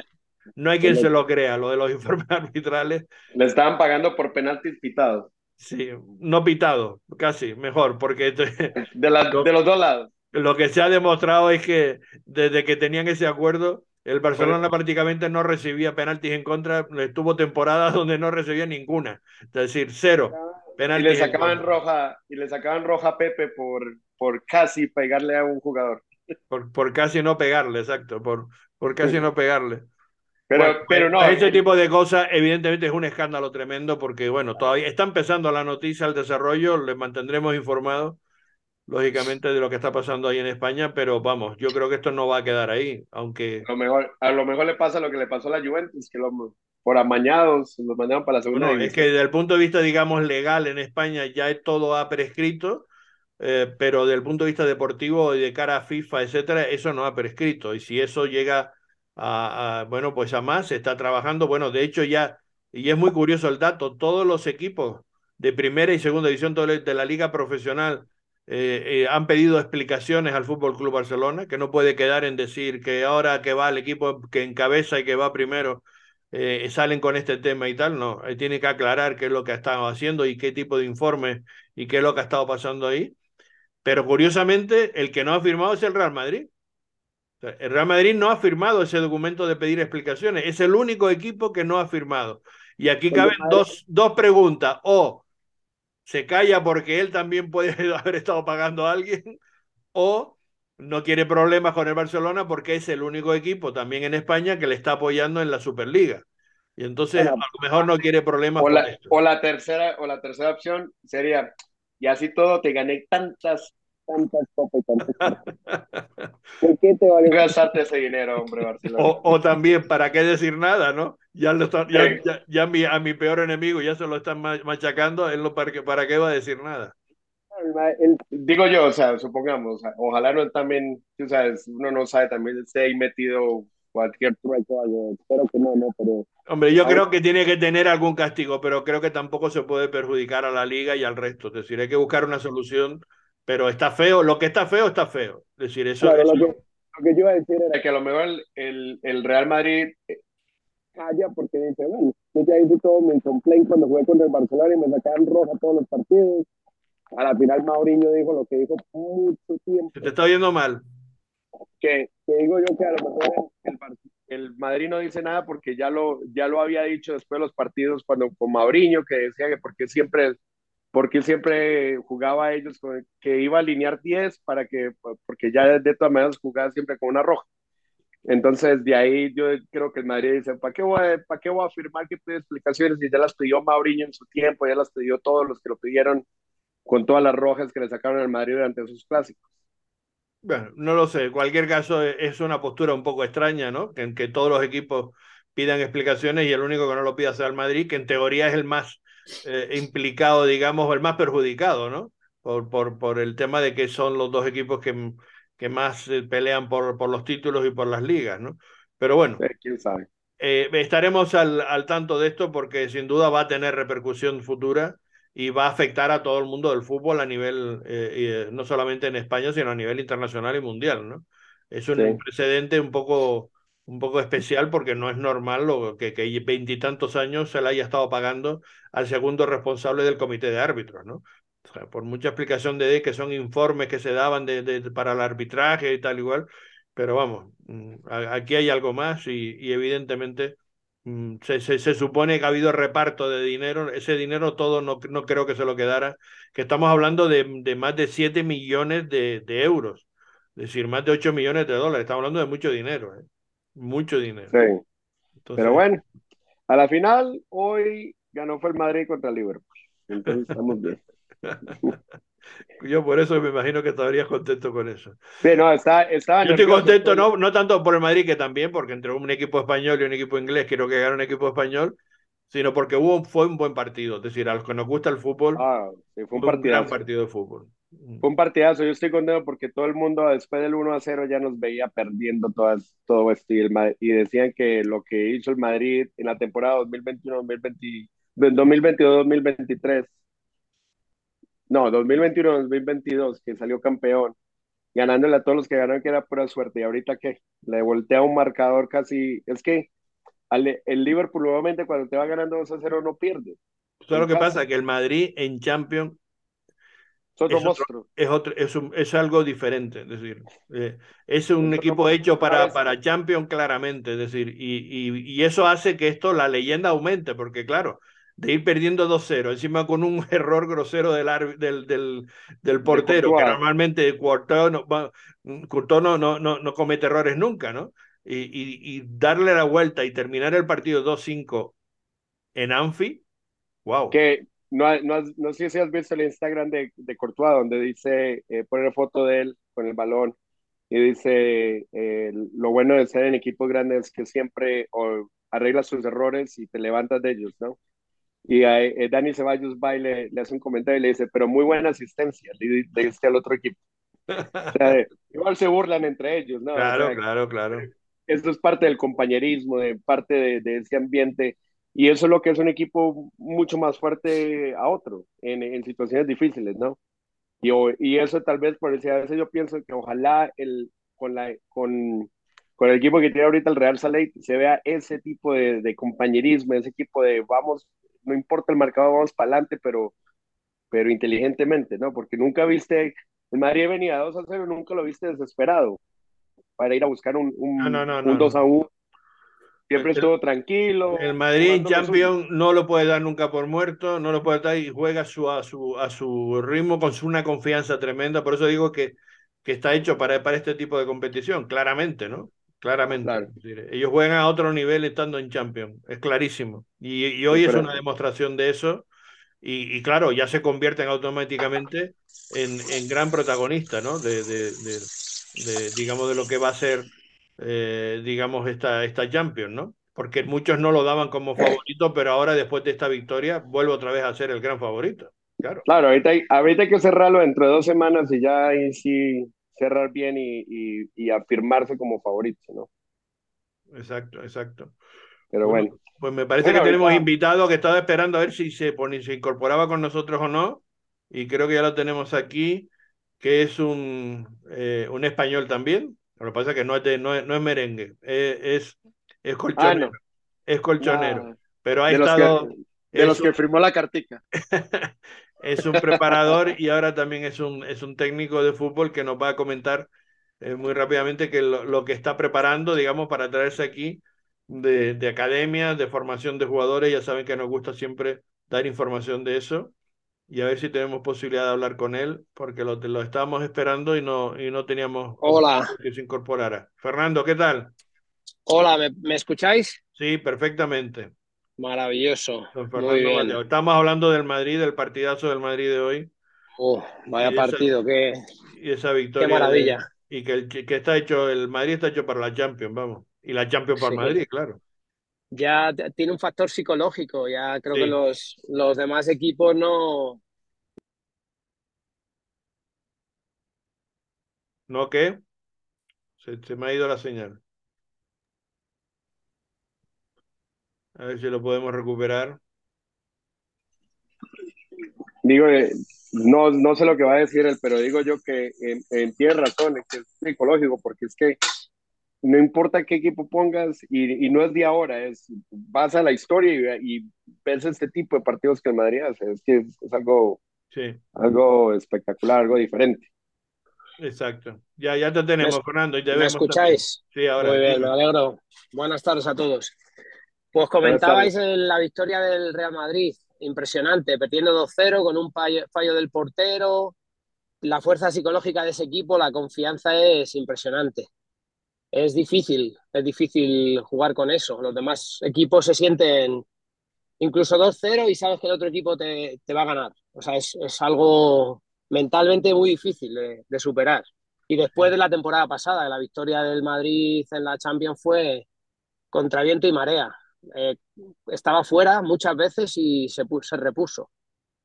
no hay quien se lo crea, lo de los informes arbitrales. Le estaban pagando por penaltis pitados. Sí, no pitado, casi, mejor, porque... De, la, lo, de los dos lados. Lo que se ha demostrado es que desde que tenían ese acuerdo, el Barcelona prácticamente no recibía penaltis en contra, estuvo temporadas donde no recibía ninguna, es decir, cero. Penaltis y le sacaban roja y le sacaban roja a Pepe por, por casi pegarle a un jugador. Por, por casi no pegarle, exacto, por, por casi no pegarle. Pero, bueno, pero no. Ese tipo de cosas, evidentemente, es un escándalo tremendo porque, bueno, todavía está empezando la noticia, el desarrollo, les mantendremos informados, lógicamente, de lo que está pasando ahí en España, pero vamos, yo creo que esto no va a quedar ahí, aunque. A lo mejor, a lo mejor le pasa lo que le pasó a la Juventus, que lo, por amañados los mandaron para la segunda. No, división. es que desde el punto de vista, digamos, legal en España ya todo ha prescrito. Eh, pero desde el punto de vista deportivo y de cara a FIFA, etcétera, eso no ha prescrito. Y si eso llega a, a, bueno, pues a más, se está trabajando, bueno, de hecho ya, y es muy curioso el dato, todos los equipos de primera y segunda división de la liga profesional eh, eh, han pedido explicaciones al Fútbol Club Barcelona, que no puede quedar en decir que ahora que va el equipo que encabeza y que va primero, eh, salen con este tema y tal, no, tiene que aclarar qué es lo que ha estado haciendo y qué tipo de informes y qué es lo que ha estado pasando ahí. Pero curiosamente, el que no ha firmado es el Real Madrid. El Real Madrid no ha firmado ese documento de pedir explicaciones. Es el único equipo que no ha firmado. Y aquí caben dos, dos preguntas. O se calla porque él también puede haber estado pagando a alguien, o no quiere problemas con el Barcelona porque es el único equipo también en España que le está apoyando en la Superliga. Y entonces a lo mejor no quiere problemas o la, esto. O la, tercera, o la tercera opción sería, y así todo te gané tantas tantas copas y tantas ¿Por qué te vale gastarte ese dinero, hombre, Barcelona? O, o, también, ¿para qué decir nada, no? Ya, lo están, ya, sí. ya, ya mi, a mi peor enemigo ya se lo están machacando, él lo, para, qué, ¿para qué va a decir nada? El, digo yo, o sea, supongamos, o sea, ojalá no también, tú sabes, uno no sabe, también esté ahí metido cualquier truco, algo, espero que no, no, pero... Hombre, yo creo que tiene que tener algún castigo, pero creo que tampoco se puede perjudicar a la liga y al resto, es decir, hay que buscar una solución pero está feo, lo que está feo, está feo. Es decir, eso, claro, eso... Lo, que, lo, que, yo iba a decir era que a lo mejor el, el, el Real Madrid calla porque dice, bueno, yo ya hice todo mi complaint cuando jugué contra el Barcelona y me sacaban roja todos los partidos. A la final Mauriño dijo lo que dijo mucho tiempo. Se te está oyendo mal. Que, que digo yo que a lo mejor el, el, Madrid no dice nada porque ya lo, ya lo había dicho después de los partidos cuando con Mauriño, que decía que porque siempre porque siempre jugaba a ellos que iba a alinear 10 para que, porque ya de todas maneras jugaba siempre con una roja. Entonces, de ahí yo creo que el Madrid dice, ¿para qué voy a, para qué voy a afirmar que pide explicaciones? Y ya las pidió Mauriño en su tiempo, ya las pidió todos los que lo pidieron con todas las rojas que le sacaron al Madrid durante sus clásicos. Bueno, no lo sé. En cualquier caso, es una postura un poco extraña, ¿no? Que, que todos los equipos pidan explicaciones y el único que no lo pida sea el Madrid, que en teoría es el más eh, implicado, digamos, el más perjudicado, ¿no? Por, por, por el tema de que son los dos equipos que, que más eh, pelean por, por los títulos y por las ligas, ¿no? Pero bueno, quién sabe. Eh, estaremos al, al, tanto de esto porque sin duda va a tener repercusión futura y va a afectar a todo el mundo del fútbol a nivel, eh, no solamente en España, sino a nivel internacional y mundial, ¿no? Es un sí. precedente un poco un poco especial porque no es normal lo que veintitantos años se le haya estado pagando al segundo responsable del comité de árbitros, ¿no? O sea, por mucha explicación de que son informes que se daban de, de, para el arbitraje y tal igual, pero vamos, aquí hay algo más y, y evidentemente Mm, se, se, se, supone que ha habido reparto de dinero, ese dinero todo no, no creo que se lo quedara, que estamos hablando de, de más de 7 millones de, de, euros, es decir, más de 8 millones de dólares, estamos hablando de mucho dinero, ¿eh? Mucho dinero. Sí. Entonces, Pero bueno, a la final, hoy ganó fue el Madrid contra el Liverpool, entonces estamos bien. Yo por eso me imagino que estarías contento con eso. Sí, no, está, estaba Yo estoy contento, no, no tanto por el Madrid, que también, porque entre un equipo español y un equipo inglés quiero que gane un equipo español, sino porque hubo, fue un buen partido. Es decir, a los que nos gusta el fútbol, ah, sí, fue un, fue un gran partido de fútbol. Fue un partidazo. Yo estoy contento porque todo el mundo después del 1 a 0 ya nos veía perdiendo todas, todo esto y, el, y decían que lo que hizo el Madrid en la temporada 2021-2020 2022-2023 no, 2021-2022, que salió campeón, ganándole a todos los que ganaron, que era pura suerte. Y ahorita que le voltea un marcador casi. Es que el Liverpool, nuevamente, cuando te va ganando 2 a 0, no pierde. ¿Sabes lo que pasa? Que el Madrid en Champions es otro monstruo. Es, otro, es, un, es, algo diferente, es decir, eh, es un es equipo hecho para, para Champions claramente, es decir, y, y, y, eso hace que esto, la leyenda aumente, porque claro, de ir perdiendo 2-0, encima con un error grosero del, del, del, del portero, que normalmente Courtois no, no, no, no, no comete errores nunca, ¿no? Y, y, y, darle la vuelta y terminar el partido 2-5 en Anfi, wow. Que no, no, no, sé si has visto el Instagram de, de Courtois, donde dice, eh, pone foto de él con el balón y dice, eh, lo bueno de ser en equipos grandes es que siempre o, arreglas sus errores y te levantas de ellos, ¿no? Y a, eh, Dani Ceballos va y le, le, hace un comentario y le dice, pero muy buena asistencia, le, le dice al otro equipo. O sea, igual se burlan entre ellos, ¿no? Claro, o sea, claro, claro. Esto es parte del compañerismo, de parte de, de, ese ambiente. Y eso es lo que es un equipo mucho más fuerte a otro en, en situaciones difíciles, ¿no? Y, y eso tal vez, por decir, a veces yo pienso que ojalá el, con, la, con, con el equipo que tiene ahorita el Real Saleh se vea ese tipo de, de compañerismo, ese equipo de vamos no importa el marcador, vamos para adelante, pero, pero inteligentemente, ¿no? Porque nunca viste, el Madrid venía 2 a 0, nunca lo viste desesperado para ir a buscar un, un, no, no, no, un 2 a 1. Siempre el, estuvo tranquilo. El Madrid en Champions no lo puede dar nunca por muerto, no lo puede dar y juega a su, a su, a su ritmo con una confianza tremenda. Por eso digo que, que está hecho para, para este tipo de competición, claramente, ¿no? Claramente. Claro. Ellos juegan a otro nivel estando en Champions, es clarísimo. Y, y hoy sí, es una demostración de eso. Y, y, claro, ya se convierten automáticamente en, en gran protagonista, ¿no? De, de, de, de, digamos, de lo que va a ser, eh, digamos, esta, esta Champions, ¿no? Porque muchos no lo daban como favorito, pero ahora después de esta victoria vuelve otra vez a ser el gran favorito. Claro, claro ahorita, hay, ahorita hay que cerrarlo dentro de dos semanas y ya ahí sí cerrar bien y, y, y, afirmarse como favorito, ¿no? Exacto, exacto. Pero bueno. bueno pues me parece bueno, que tenemos ahorita... invitado que estaba esperando a ver si se, pone, se incorporaba con nosotros o no. Y creo que ya lo tenemos aquí, que es un, eh, un español también. Lo que pasa es que no es, de, no es, no es merengue, es, es, es colchonero. Ah, no. Es colchonero. No. Pero ha de estado. Los que, de los que firmó la cartica. es un preparador y ahora también es un, es un técnico de fútbol que nos va a comentar eh, muy rápidamente que lo, lo, que está preparando, digamos, para traerse aquí de, de academia, de formación de jugadores. Ya saben que nos gusta siempre dar información de eso y a ver si tenemos posibilidad de hablar con él, porque lo, lo estábamos esperando y no, y no teníamos Hola. que se incorporara. Fernando, ¿qué tal? Hola, ¿me, ¿me escucháis? Sí, perfectamente. Maravilloso. Muy bien. Estamos hablando del Madrid, del partidazo del Madrid de hoy. Uh, vaya y partido, esa, qué, y esa victoria. Qué maravilla. De, y que, el, que está hecho, el Madrid está hecho para la Champions, vamos. Y la Champions para sí. Madrid, claro. Ya tiene un factor psicológico, ya creo sí. que los, los demás equipos no. ¿No qué? Se, se me ha ido la señal. A ver si lo podemos recuperar. Digo, eh, no, no sé lo que va a decir él, pero digo yo que en, en tiene razón, que es psicológico, porque es que no importa qué equipo pongas, y, y no es de ahora, es vas a la historia y, y, ves este tipo de partidos que el Madrid hace, es que es, es algo, sí. algo espectacular, algo diferente. Exacto. Ya, ya te tenemos, ¿Me, Fernando. Y te ¿me escucháis? Sí, ahora. Muy bien, me alegro. Buenas tardes a todos. Pues comentabais en la victoria del Real Madrid, impresionante, perdiendo 2-0 con un fallo del portero, la fuerza psicológica de ese equipo, la confianza es impresionante. Es difícil, es difícil jugar con eso. Los demás equipos se sienten incluso 2-0 y sabes que el otro equipo te, va a ganar. O sea, es, algo mentalmente muy difícil de, superar. Y después de la temporada pasada, la victoria del Madrid en la Champions fue contra viento y marea. Eh, estaba fuera muchas veces y se, se repuso.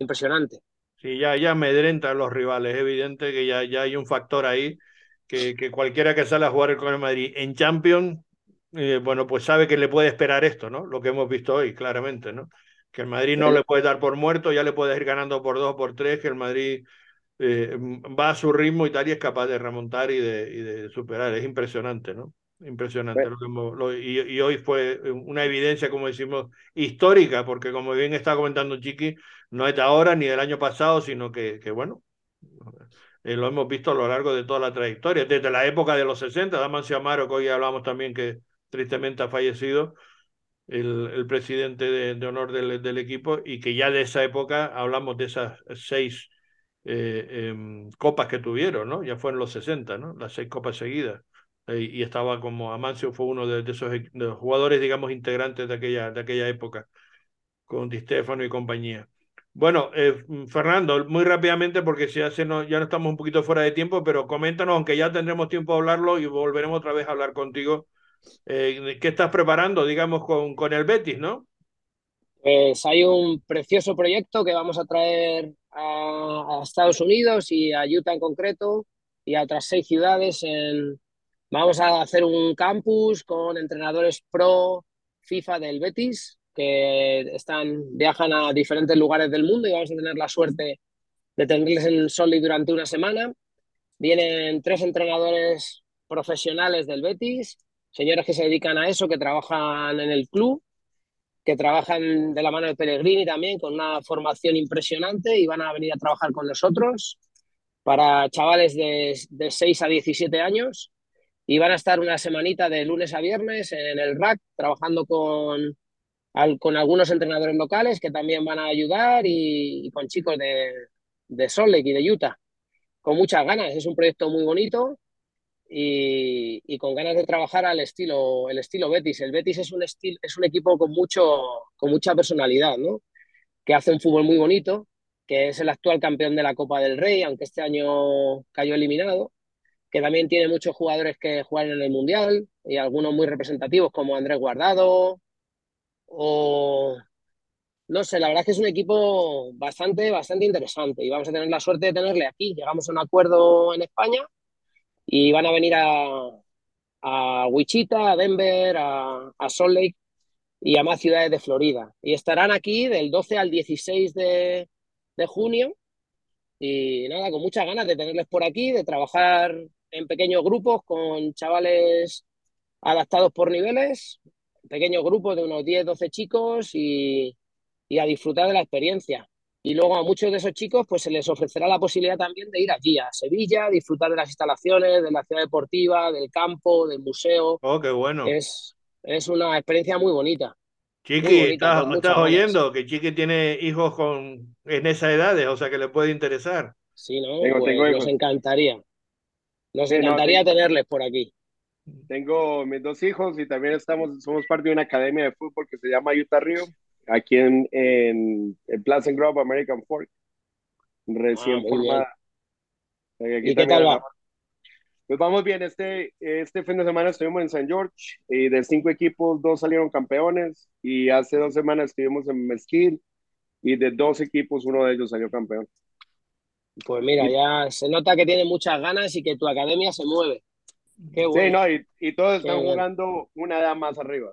Impresionante. Sí, ya, ya amedrentan los rivales. Es evidente que ya, ya hay un factor ahí que, que cualquiera que sale a jugar con el Madrid en Champions, eh, bueno, pues sabe que le puede esperar esto, ¿no? Lo que hemos visto hoy, claramente, ¿no? Que el Madrid no le puede dar por muerto, ya le puede ir ganando por dos, por tres, que el Madrid eh, va a su ritmo y tal y es capaz de remontar y de, y de superar. Es impresionante, ¿no? Impresionante. Lo y, hoy fue una evidencia, como decimos, histórica, porque como bien está comentando Chiqui, no es de ahora ni del año pasado, sino que, que bueno, eh, lo hemos visto a lo largo de toda la trayectoria, desde la época de los 60, Damancio Amaro, que hoy hablamos también que tristemente ha fallecido, el, presidente de, honor del, equipo, y que ya de esa época hablamos de esas seis eh, em, copas que tuvieron, ¿no? Ya fueron los 60, ¿no? Las seis copas seguidas y estaba como Amancio fue uno de, esos jugadores, digamos, integrantes de aquella, de aquella época, con Di Stefano y compañía. Bueno, eh, Fernando, muy rápidamente, porque ya, no, ya no estamos un poquito fuera de tiempo, pero coméntanos, aunque ya tendremos tiempo a hablarlo y volveremos otra vez a hablar contigo. Eh, ¿Qué estás preparando, digamos, con, con el Betis, no? Pues hay un precioso proyecto que vamos a traer a, a Estados Unidos y a Utah en concreto y a otras seis ciudades en, Vamos a hacer un campus con entrenadores pro FIFA del Betis que están, viajan a diferentes lugares del mundo y vamos a tener la suerte de tenerles en Soli durante una semana. Vienen tres entrenadores profesionales del Betis, señores que se dedican a eso, que trabajan en el club, que trabajan de la mano de Pellegrini también, con una formación impresionante y van a venir a trabajar con nosotros para chavales de, de 6 a 17 años y van a estar una semanita de lunes a viernes en el RAC trabajando con, con algunos entrenadores locales que también van a ayudar y, con chicos de, de Salt Lake y de Utah. Con muchas ganas, es un proyecto muy bonito y, y, con ganas de trabajar al estilo, el estilo Betis. El Betis es un, estilo, es un equipo con, mucho, con mucha personalidad, ¿no? que hace un fútbol muy bonito, que es el actual campeón de la Copa del Rey, aunque este año cayó eliminado que también tiene muchos jugadores que juegan en el Mundial y algunos muy representativos como Andrés Guardado o no sé, la verdad es que es un equipo bastante, bastante interesante y vamos a tener la suerte de tenerle aquí. Llegamos a un acuerdo en España y van a venir a, a Wichita, a Denver, a, a Salt Lake y a más ciudades de Florida. Y estarán aquí del 12 al 16 de, de junio y nada, con muchas ganas de tenerles por aquí, de trabajar en pequeños grupos con chavales adaptados por niveles, pequeños grupos de unos 10, 12 chicos y, y, a disfrutar de la experiencia. Y luego a muchos de esos chicos pues se les ofrecerá la posibilidad también de ir allí a Sevilla, disfrutar de las instalaciones, de la ciudad deportiva, del campo, del museo. Oh, qué bueno. Es, es una experiencia muy bonita. Chiqui, estás, oyendo que Chiqui tiene hijos con en esa edad, o sea que le puede interesar. Sí, ¿no? Pues nos encantaría. Nos encantaría tenerles por aquí. Tengo mis dos hijos y también estamos, somos parte de una academia de fútbol que se llama Utah Rio, aquí en, en, Pleasant Grove, American Fork. Recién ah, formada. ¿Y qué tal va? Pues vamos bien, este, este fin de semana estuvimos en St. George y de cinco equipos, dos salieron campeones y hace dos semanas estuvimos en Mesquite y de dos equipos, uno de ellos salió campeón. Pues mira, ya se nota que tiene muchas ganas y que tu academia se mueve. Qué bueno. Sí, no, y, y todos están jugando una edad más arriba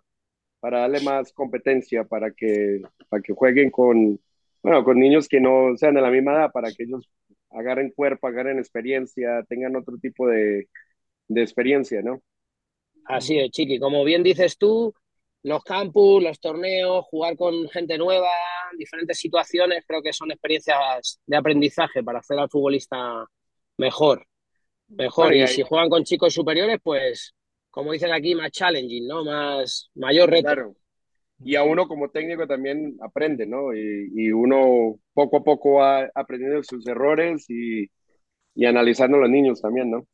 para darle más competencia, para que, para que jueguen con, bueno, con niños que no sean de la misma edad, para que ellos agarren cuerpo, agarren experiencia, tengan otro tipo de, de experiencia, ¿no? Así es, Chiqui. Como bien dices tú, los campus, los torneos, jugar con gente nueva, diferentes situaciones, creo que son experiencias de aprendizaje para hacer al futbolista mejor. Mejor. y si juegan con chicos superiores, pues, como dicen aquí, más challenging, ¿no? Más, mayor reto. Claro. y a uno como técnico también aprende, ¿no? Y, y uno poco a poco va aprendiendo sus errores y, y analizando a los niños también, ¿no?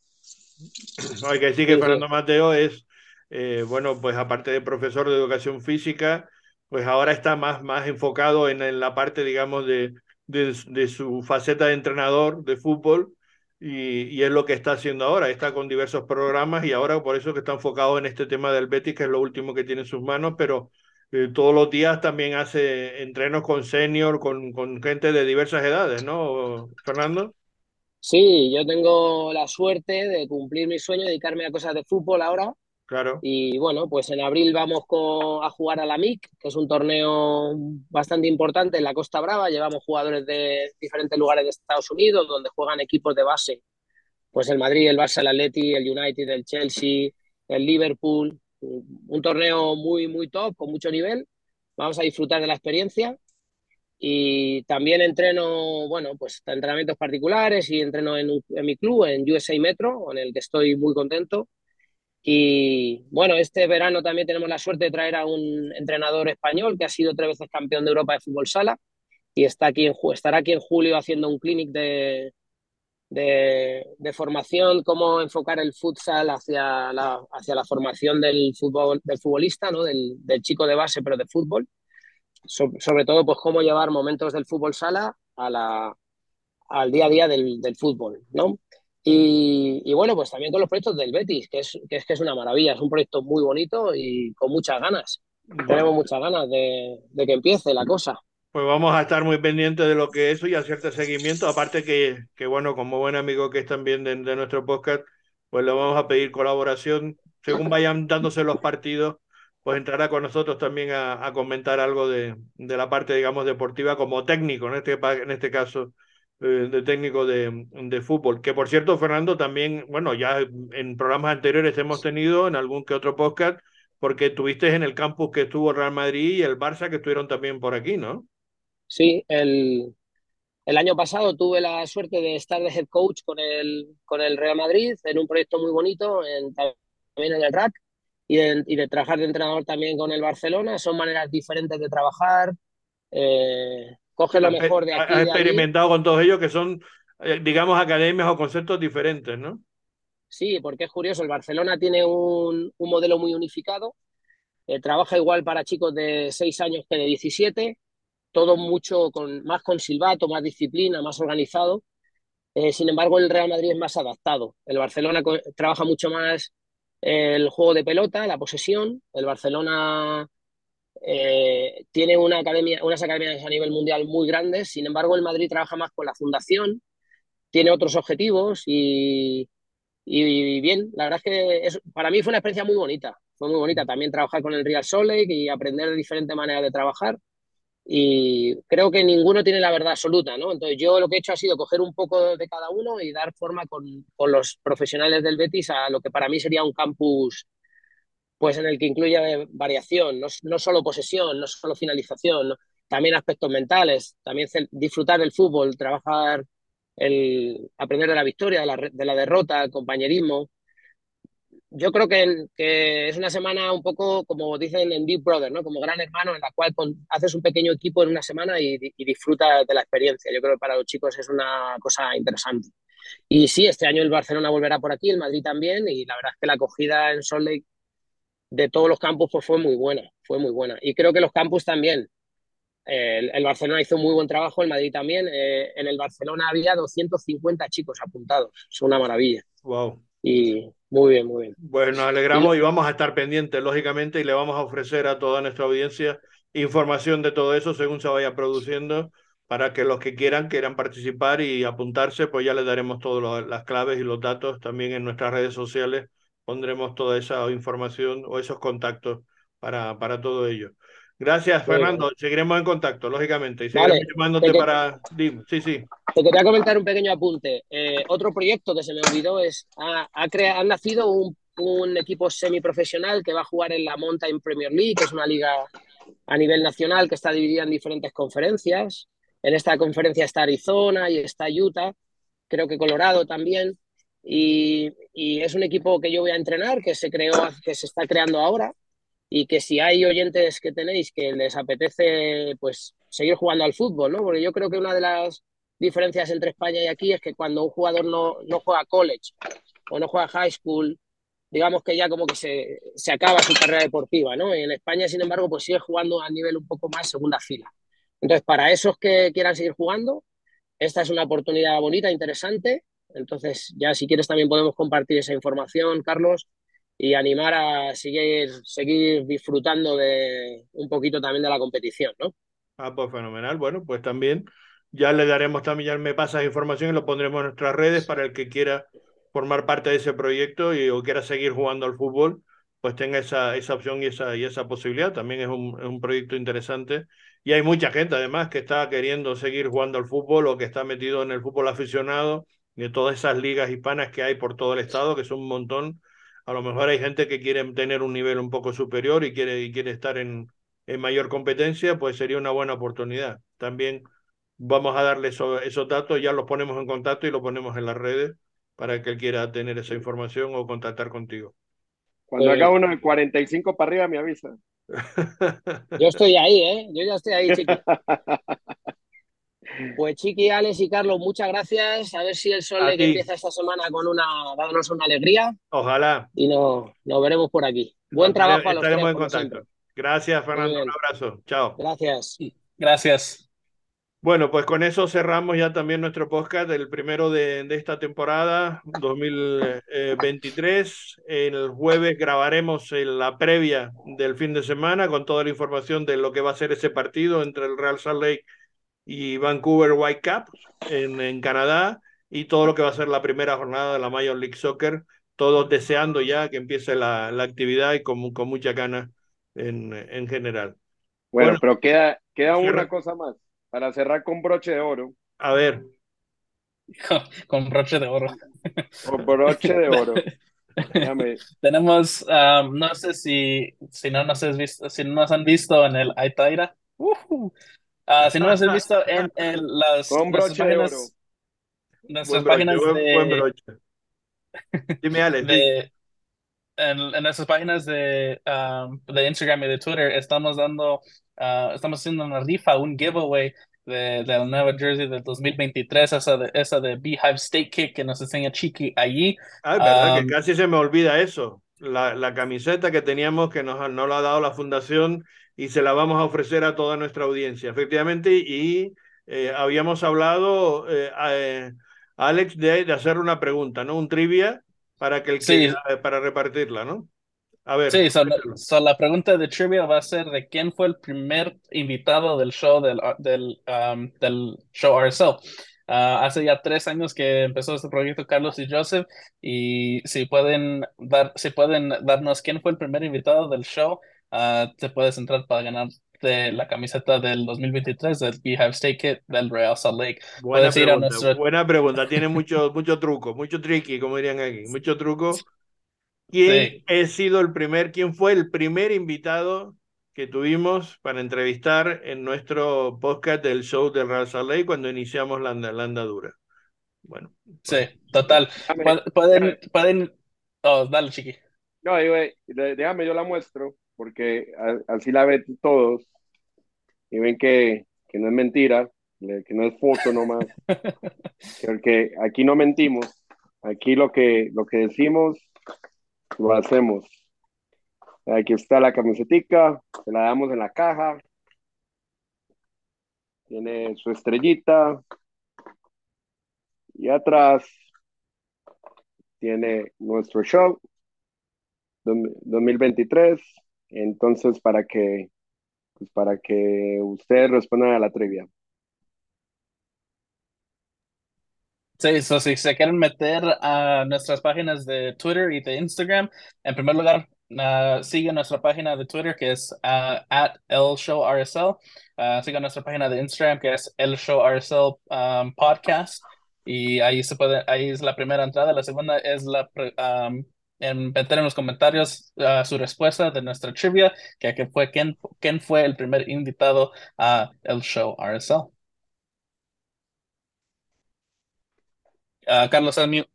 Hay que decir que Fernando Mateo es, eh, bueno, pues aparte de profesor de educación física, pues ahora está más, más enfocado en, en la parte, digamos, de, de, de, su faceta de entrenador de fútbol y, es lo que está haciendo ahora. Está con diversos programas y ahora por eso que está enfocado en este tema del Betis, que es lo último que tiene en sus manos, pero eh, todos los días también hace entrenos con senior, con, con gente de diversas edades, ¿no, Fernando? Sí, yo tengo la suerte de cumplir mi sueño, dedicarme a cosas de fútbol ahora Claro. Y bueno, pues en abril vamos con, a jugar a la MIC, que es un torneo bastante importante en la Costa Brava. Llevamos jugadores de diferentes lugares de Estados Unidos, donde juegan equipos de base. Pues el Madrid, el Barça, el Atleti, el United, el Chelsea, el Liverpool. Un torneo muy, muy top, con mucho nivel. Vamos a disfrutar de la experiencia. Y también entreno, bueno, pues entrenamientos particulares y entreno en, en mi club, en USA Metro, en el que estoy muy contento y bueno, este verano también tenemos la suerte de traer a un entrenador español que ha sido tres veces campeón de Europa de fútbol sala y está aquí en, estará aquí en julio haciendo un clinic de, de, formación, cómo enfocar el futsal hacia la, hacia la formación del, fútbol, del futbolista, ¿no? del, chico de base, pero de fútbol. So, sobre todo, pues cómo llevar momentos del fútbol sala a la, al día a día del, del fútbol, ¿no? Y, y, bueno, pues también con los proyectos del Betis, que es, que es que es una maravilla, es un proyecto muy bonito y con muchas ganas. Bueno. Tenemos muchas ganas de, de, que empiece la cosa. Pues vamos a estar muy pendientes de lo que es eso y hacerte seguimiento. Aparte que, que bueno, como buen amigo que es también de, de nuestro podcast, pues le vamos a pedir colaboración. Según vayan dándose los partidos, pues entrará con nosotros también a, a comentar algo de, de, la parte, digamos, deportiva como técnico, en este, en este caso de técnico de, de, fútbol. Que por cierto, Fernando, también, bueno, ya en programas anteriores hemos tenido en algún que otro podcast, porque tuviste en el campus que estuvo Real Madrid y el Barça que estuvieron también por aquí, ¿no? Sí, el, el año pasado tuve la suerte de estar de head coach con el, con el Real Madrid en un proyecto muy bonito, en, también en el RAC, y de, y de trabajar de entrenador también con el Barcelona. Son maneras diferentes de trabajar. Eh, coge lo mejor de aquí. Has experimentado con todos ellos que son, eh, digamos, academias o conceptos diferentes, ¿no? Sí, porque es curioso, el Barcelona tiene un, un modelo muy unificado, eh, trabaja igual para chicos de 6 años que de 17, todo mucho con, más con silbato, más disciplina, más organizado. Eh, sin embargo, el Real Madrid es más adaptado. El Barcelona trabaja mucho más el juego de pelota, la posesión. El Barcelona eh, tiene una academia, unas academias a nivel mundial muy grandes, sin embargo el Madrid trabaja más con la fundación, tiene otros objetivos y, y, bien, la verdad es que es, para mí fue una experiencia muy bonita, fue muy bonita también trabajar con el Real Lake y aprender de diferentes maneras de trabajar y creo que ninguno tiene la verdad absoluta, ¿no? Entonces yo lo que he hecho ha sido coger un poco de cada uno y dar forma con, con los profesionales del Betis a lo que para mí sería un campus pues en el que incluye variación, no, no solo posesión, no solo finalización, también aspectos mentales, también disfrutar del fútbol, trabajar, el, aprender de la victoria, de la, de la derrota, el compañerismo. Yo creo que, que, es una semana un poco, como dicen en Deep Brother, ¿no? como gran hermano, en la cual haces un pequeño equipo en una semana y, y disfrutas de la experiencia. Yo creo que para los chicos es una cosa interesante. Y sí, este año el Barcelona volverá por aquí, el Madrid también, y la verdad es que la acogida en Salt Lake de todos los campus pues fue muy buena, fue muy buena. Y creo que los campus también. Eh, el, el, Barcelona hizo muy buen trabajo, el Madrid también. Eh, en el Barcelona había 250 chicos apuntados, es una maravilla. Wow. Y muy bien, muy bien. Bueno, nos alegramos y, y vamos a estar pendientes, lógicamente, y le vamos a ofrecer a toda nuestra audiencia información de todo eso según se vaya produciendo para que los que quieran, quieran participar y apuntarse, pues ya les daremos todas las claves y los datos también en nuestras redes sociales pondremos toda esa información o esos contactos para, para todo ello. Gracias, Fernando. Sí. Seguiremos en contacto, lógicamente. Y seguiremos vale. llamándote que, para. Sí, sí. Te quería comentar un pequeño apunte. Eh, otro proyecto que se me olvidó es: ha, ha, crea, ha nacido un, un, equipo semiprofesional que va a jugar en la Mountain Premier League, que es una liga a nivel nacional que está dividida en diferentes conferencias. En esta conferencia está Arizona y está Utah, creo que Colorado también. Y, es un equipo que yo voy a entrenar, que se creó, que se está creando ahora. y que si hay oyentes que tenéis que les apetece pues seguir jugando al fútbol, ¿no? Porque yo creo que una de las diferencias entre España y aquí es que cuando un jugador no, no juega college o no juega high school, digamos que ya como que se, se acaba su carrera deportiva, ¿no? En España, sin embargo, pues sigue jugando a nivel un poco más segunda fila. Entonces, para esos que quieran seguir jugando, esta es una oportunidad bonita, interesante. Entonces, ya si quieres también podemos compartir esa información, Carlos, y animar a seguir, seguir disfrutando de un poquito también de la competición, ¿no? Ah, pues fenomenal. Bueno, pues también ya le daremos también, ya me pasas información y lo pondremos en nuestras redes para el que quiera formar parte de ese proyecto y o quiera seguir jugando al fútbol, pues tenga esa, esa opción y esa, y esa posibilidad. También es un, es un proyecto interesante y hay mucha gente además que está queriendo seguir jugando al fútbol o que está metido en el fútbol aficionado de todas esas ligas hispanas que hay por todo el estado, que son un montón a lo mejor hay gente que quiere tener un nivel un poco superior y quiere, y quiere estar en, en mayor competencia, pues sería una buena oportunidad. También vamos a darle esos datos, ya los ponemos en contacto y los ponemos en las redes para que él quiera tener esa información o contactar contigo. Cuando haga uno de 45 para arriba, me avisa. Yo estoy ahí, ¿eh? Yo ya estoy ahí, chiqui. Pues Chiqui, Alex y Carlos, muchas gracias. A ver si el sol que empieza esta semana con una, dándonos una alegría. Ojalá. Y nos, nos veremos por aquí. Buen trabajo a los Estaremos tres, en contacto. Gracias, Fernando. Un abrazo. Chao. Gracias. Gracias. Bueno, pues con eso cerramos ya también nuestro podcast, el primero de, de esta temporada 2023. El jueves grabaremos la previa del fin de semana con toda la información de lo que va a ser ese partido entre el Real Salt Lake y Vancouver Whitecaps en, en Canadá y todo lo que va a ser la primera jornada de la Major League Soccer, todos deseando ya que empiece la, la actividad y con, con mucha gana en, en general. Bueno, bueno, pero queda, queda una cosa más para cerrar con broche de oro. A ver. con broche de oro. Con broche de oro. Tenemos, um, no sé si, si no nos has visto, si no nos han visto en el Aitaira. Uh -huh. Uh, si no nos has visto en, en las, con broche páginas, de oro. nuestras Buen páginas broche, buen- de, buen broche. Dime, Alex. di. de- en, en nuestras páginas de, um, de Instagram y de Twitter estamos dando, uh, estamos haciendo una rifa, un giveaway de, de la nueva jersey del 2023, esa de, esa de Beehive State Kick que nos enseña Chiqui allí. Ah, verdad Um, que casi se me olvida eso. La, la camiseta que teníamos que nos, nos la ha dado la fundación y se la vamos a ofrecer a toda nuestra audiencia, efectivamente. Y eh, habíamos hablado, eh, a- eh, Alex, de, de hacer una pregunta, ¿no? Un trivia para que el que, Sí. para repartirla, ¿no? A ver. Sí, so, so la pregunta de trivia va a ser de quién fue el primer invitado del show del, del, um, del show RSL. Ah, hace ya tres años que empezó este proyecto Carlos y Joseph y si pueden dar, si pueden darnos quién fue el primer invitado del show, ah, te puedes entrar para ganar de la camiseta del 2023 del Beehive State Kit del Real Salt Lake. Buena Puedes ir a pregunta, nuestro- buena pregunta. Tiene mucho, mucho truco, mucho tricky, como dirían aquí, mucho truco. ¿Quién Sí. ha sido el primer, quién fue el primer invitado que tuvimos para entrevistar en nuestro podcast del show de Real Salt Lake cuando iniciamos la, la andadura? Bueno, Sí, total. Déjame, Pu- Pueden, pueden, oh, dale, chiqui. no, digo, eh, déjame, yo la muestro, porque así la ven todos y ven que, que no es mentira, que no es foto nomás, porque aquí no mentimos, aquí lo que, lo que decimos, lo hacemos. Aquí está la camisetica, se la damos en la caja, tiene su estrellita, y atrás tiene nuestro show 2023. Entonces, para que, pues para que ustedes respondan a la trivia. Sí, so, si se quieren meter a nuestras páginas de Twitter y de Instagram, en primer lugar, ah, sigan nuestra página de Twitter que es ah, at El Show RSL. Ah, sigan nuestra página de Instagram que es El Show RSL um, Podcast. Y ahí se puede, ahí es la primera entrada. La segunda es la um, en meter en los comentarios ah, su respuesta de nuestra trivia, que, que fue quién, quién fue el primer invitado a El Show RSL. Ah, Carlos, unmute.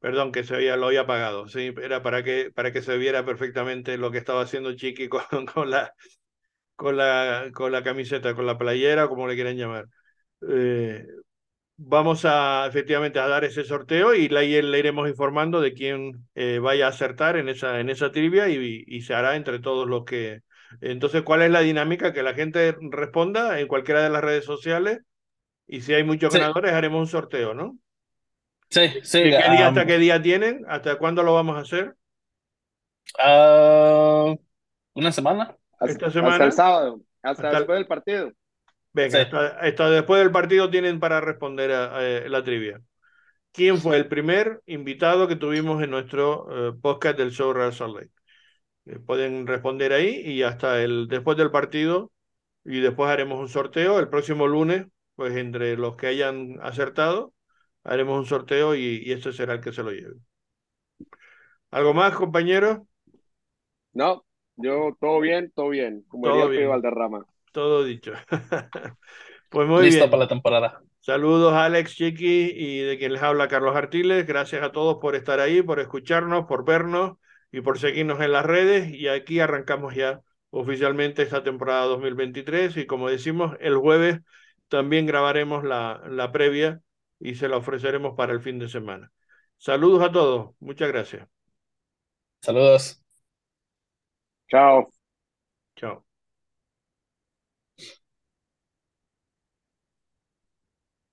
Perdón, que se había, lo había apagado. Sí, era para que, para que se viera perfectamente lo que estaba haciendo Chiqui con, con, la, con, la, con la camiseta, con la playera, como le quieran llamar. Eh, vamos a efectivamente a dar ese sorteo y le, le iremos informando de quién eh, vaya a acertar en esa, en esa trivia y, y, se hará entre todos los que... Entonces, ¿cuál es la dinámica? Que la gente responda en cualquiera de las redes sociales y si hay muchos Sí. ganadores haremos un sorteo, ¿no? Sí, sí. ¿De qué día um, hasta qué día tienen? ¿Hasta cuándo lo vamos a hacer? ah, una semana. Hasta, Esta hasta semana. el sábado, hasta, Hasta el- después del partido. Venga, Sí. hasta, hasta después del partido tienen para responder a, a la trivia. ¿Quién fue el primer invitado que tuvimos en nuestro eh, podcast del show Real Salt Lake? Eh, pueden responder ahí y hasta el después del partido y después haremos un sorteo el próximo lunes, pues entre los que hayan acertado haremos un sorteo y, y este será el que se lo lleve. ¿Algo más, compañeros? No, yo todo bien, todo bien, como Todo diría bien. Valderrama. Todo dicho. Pues muy Listo bien. para la temporada. Saludos Alex, Chiqui y de quien les habla Carlos Artiles. Gracias a todos por estar ahí, por escucharnos, por vernos y por seguirnos en las redes. Y aquí arrancamos ya oficialmente esta temporada 2023 y como decimos, el jueves también grabaremos la, la previa y se la ofreceremos para el fin de semana. Saludos a todos. Muchas gracias. Saludos. Chao. Chao.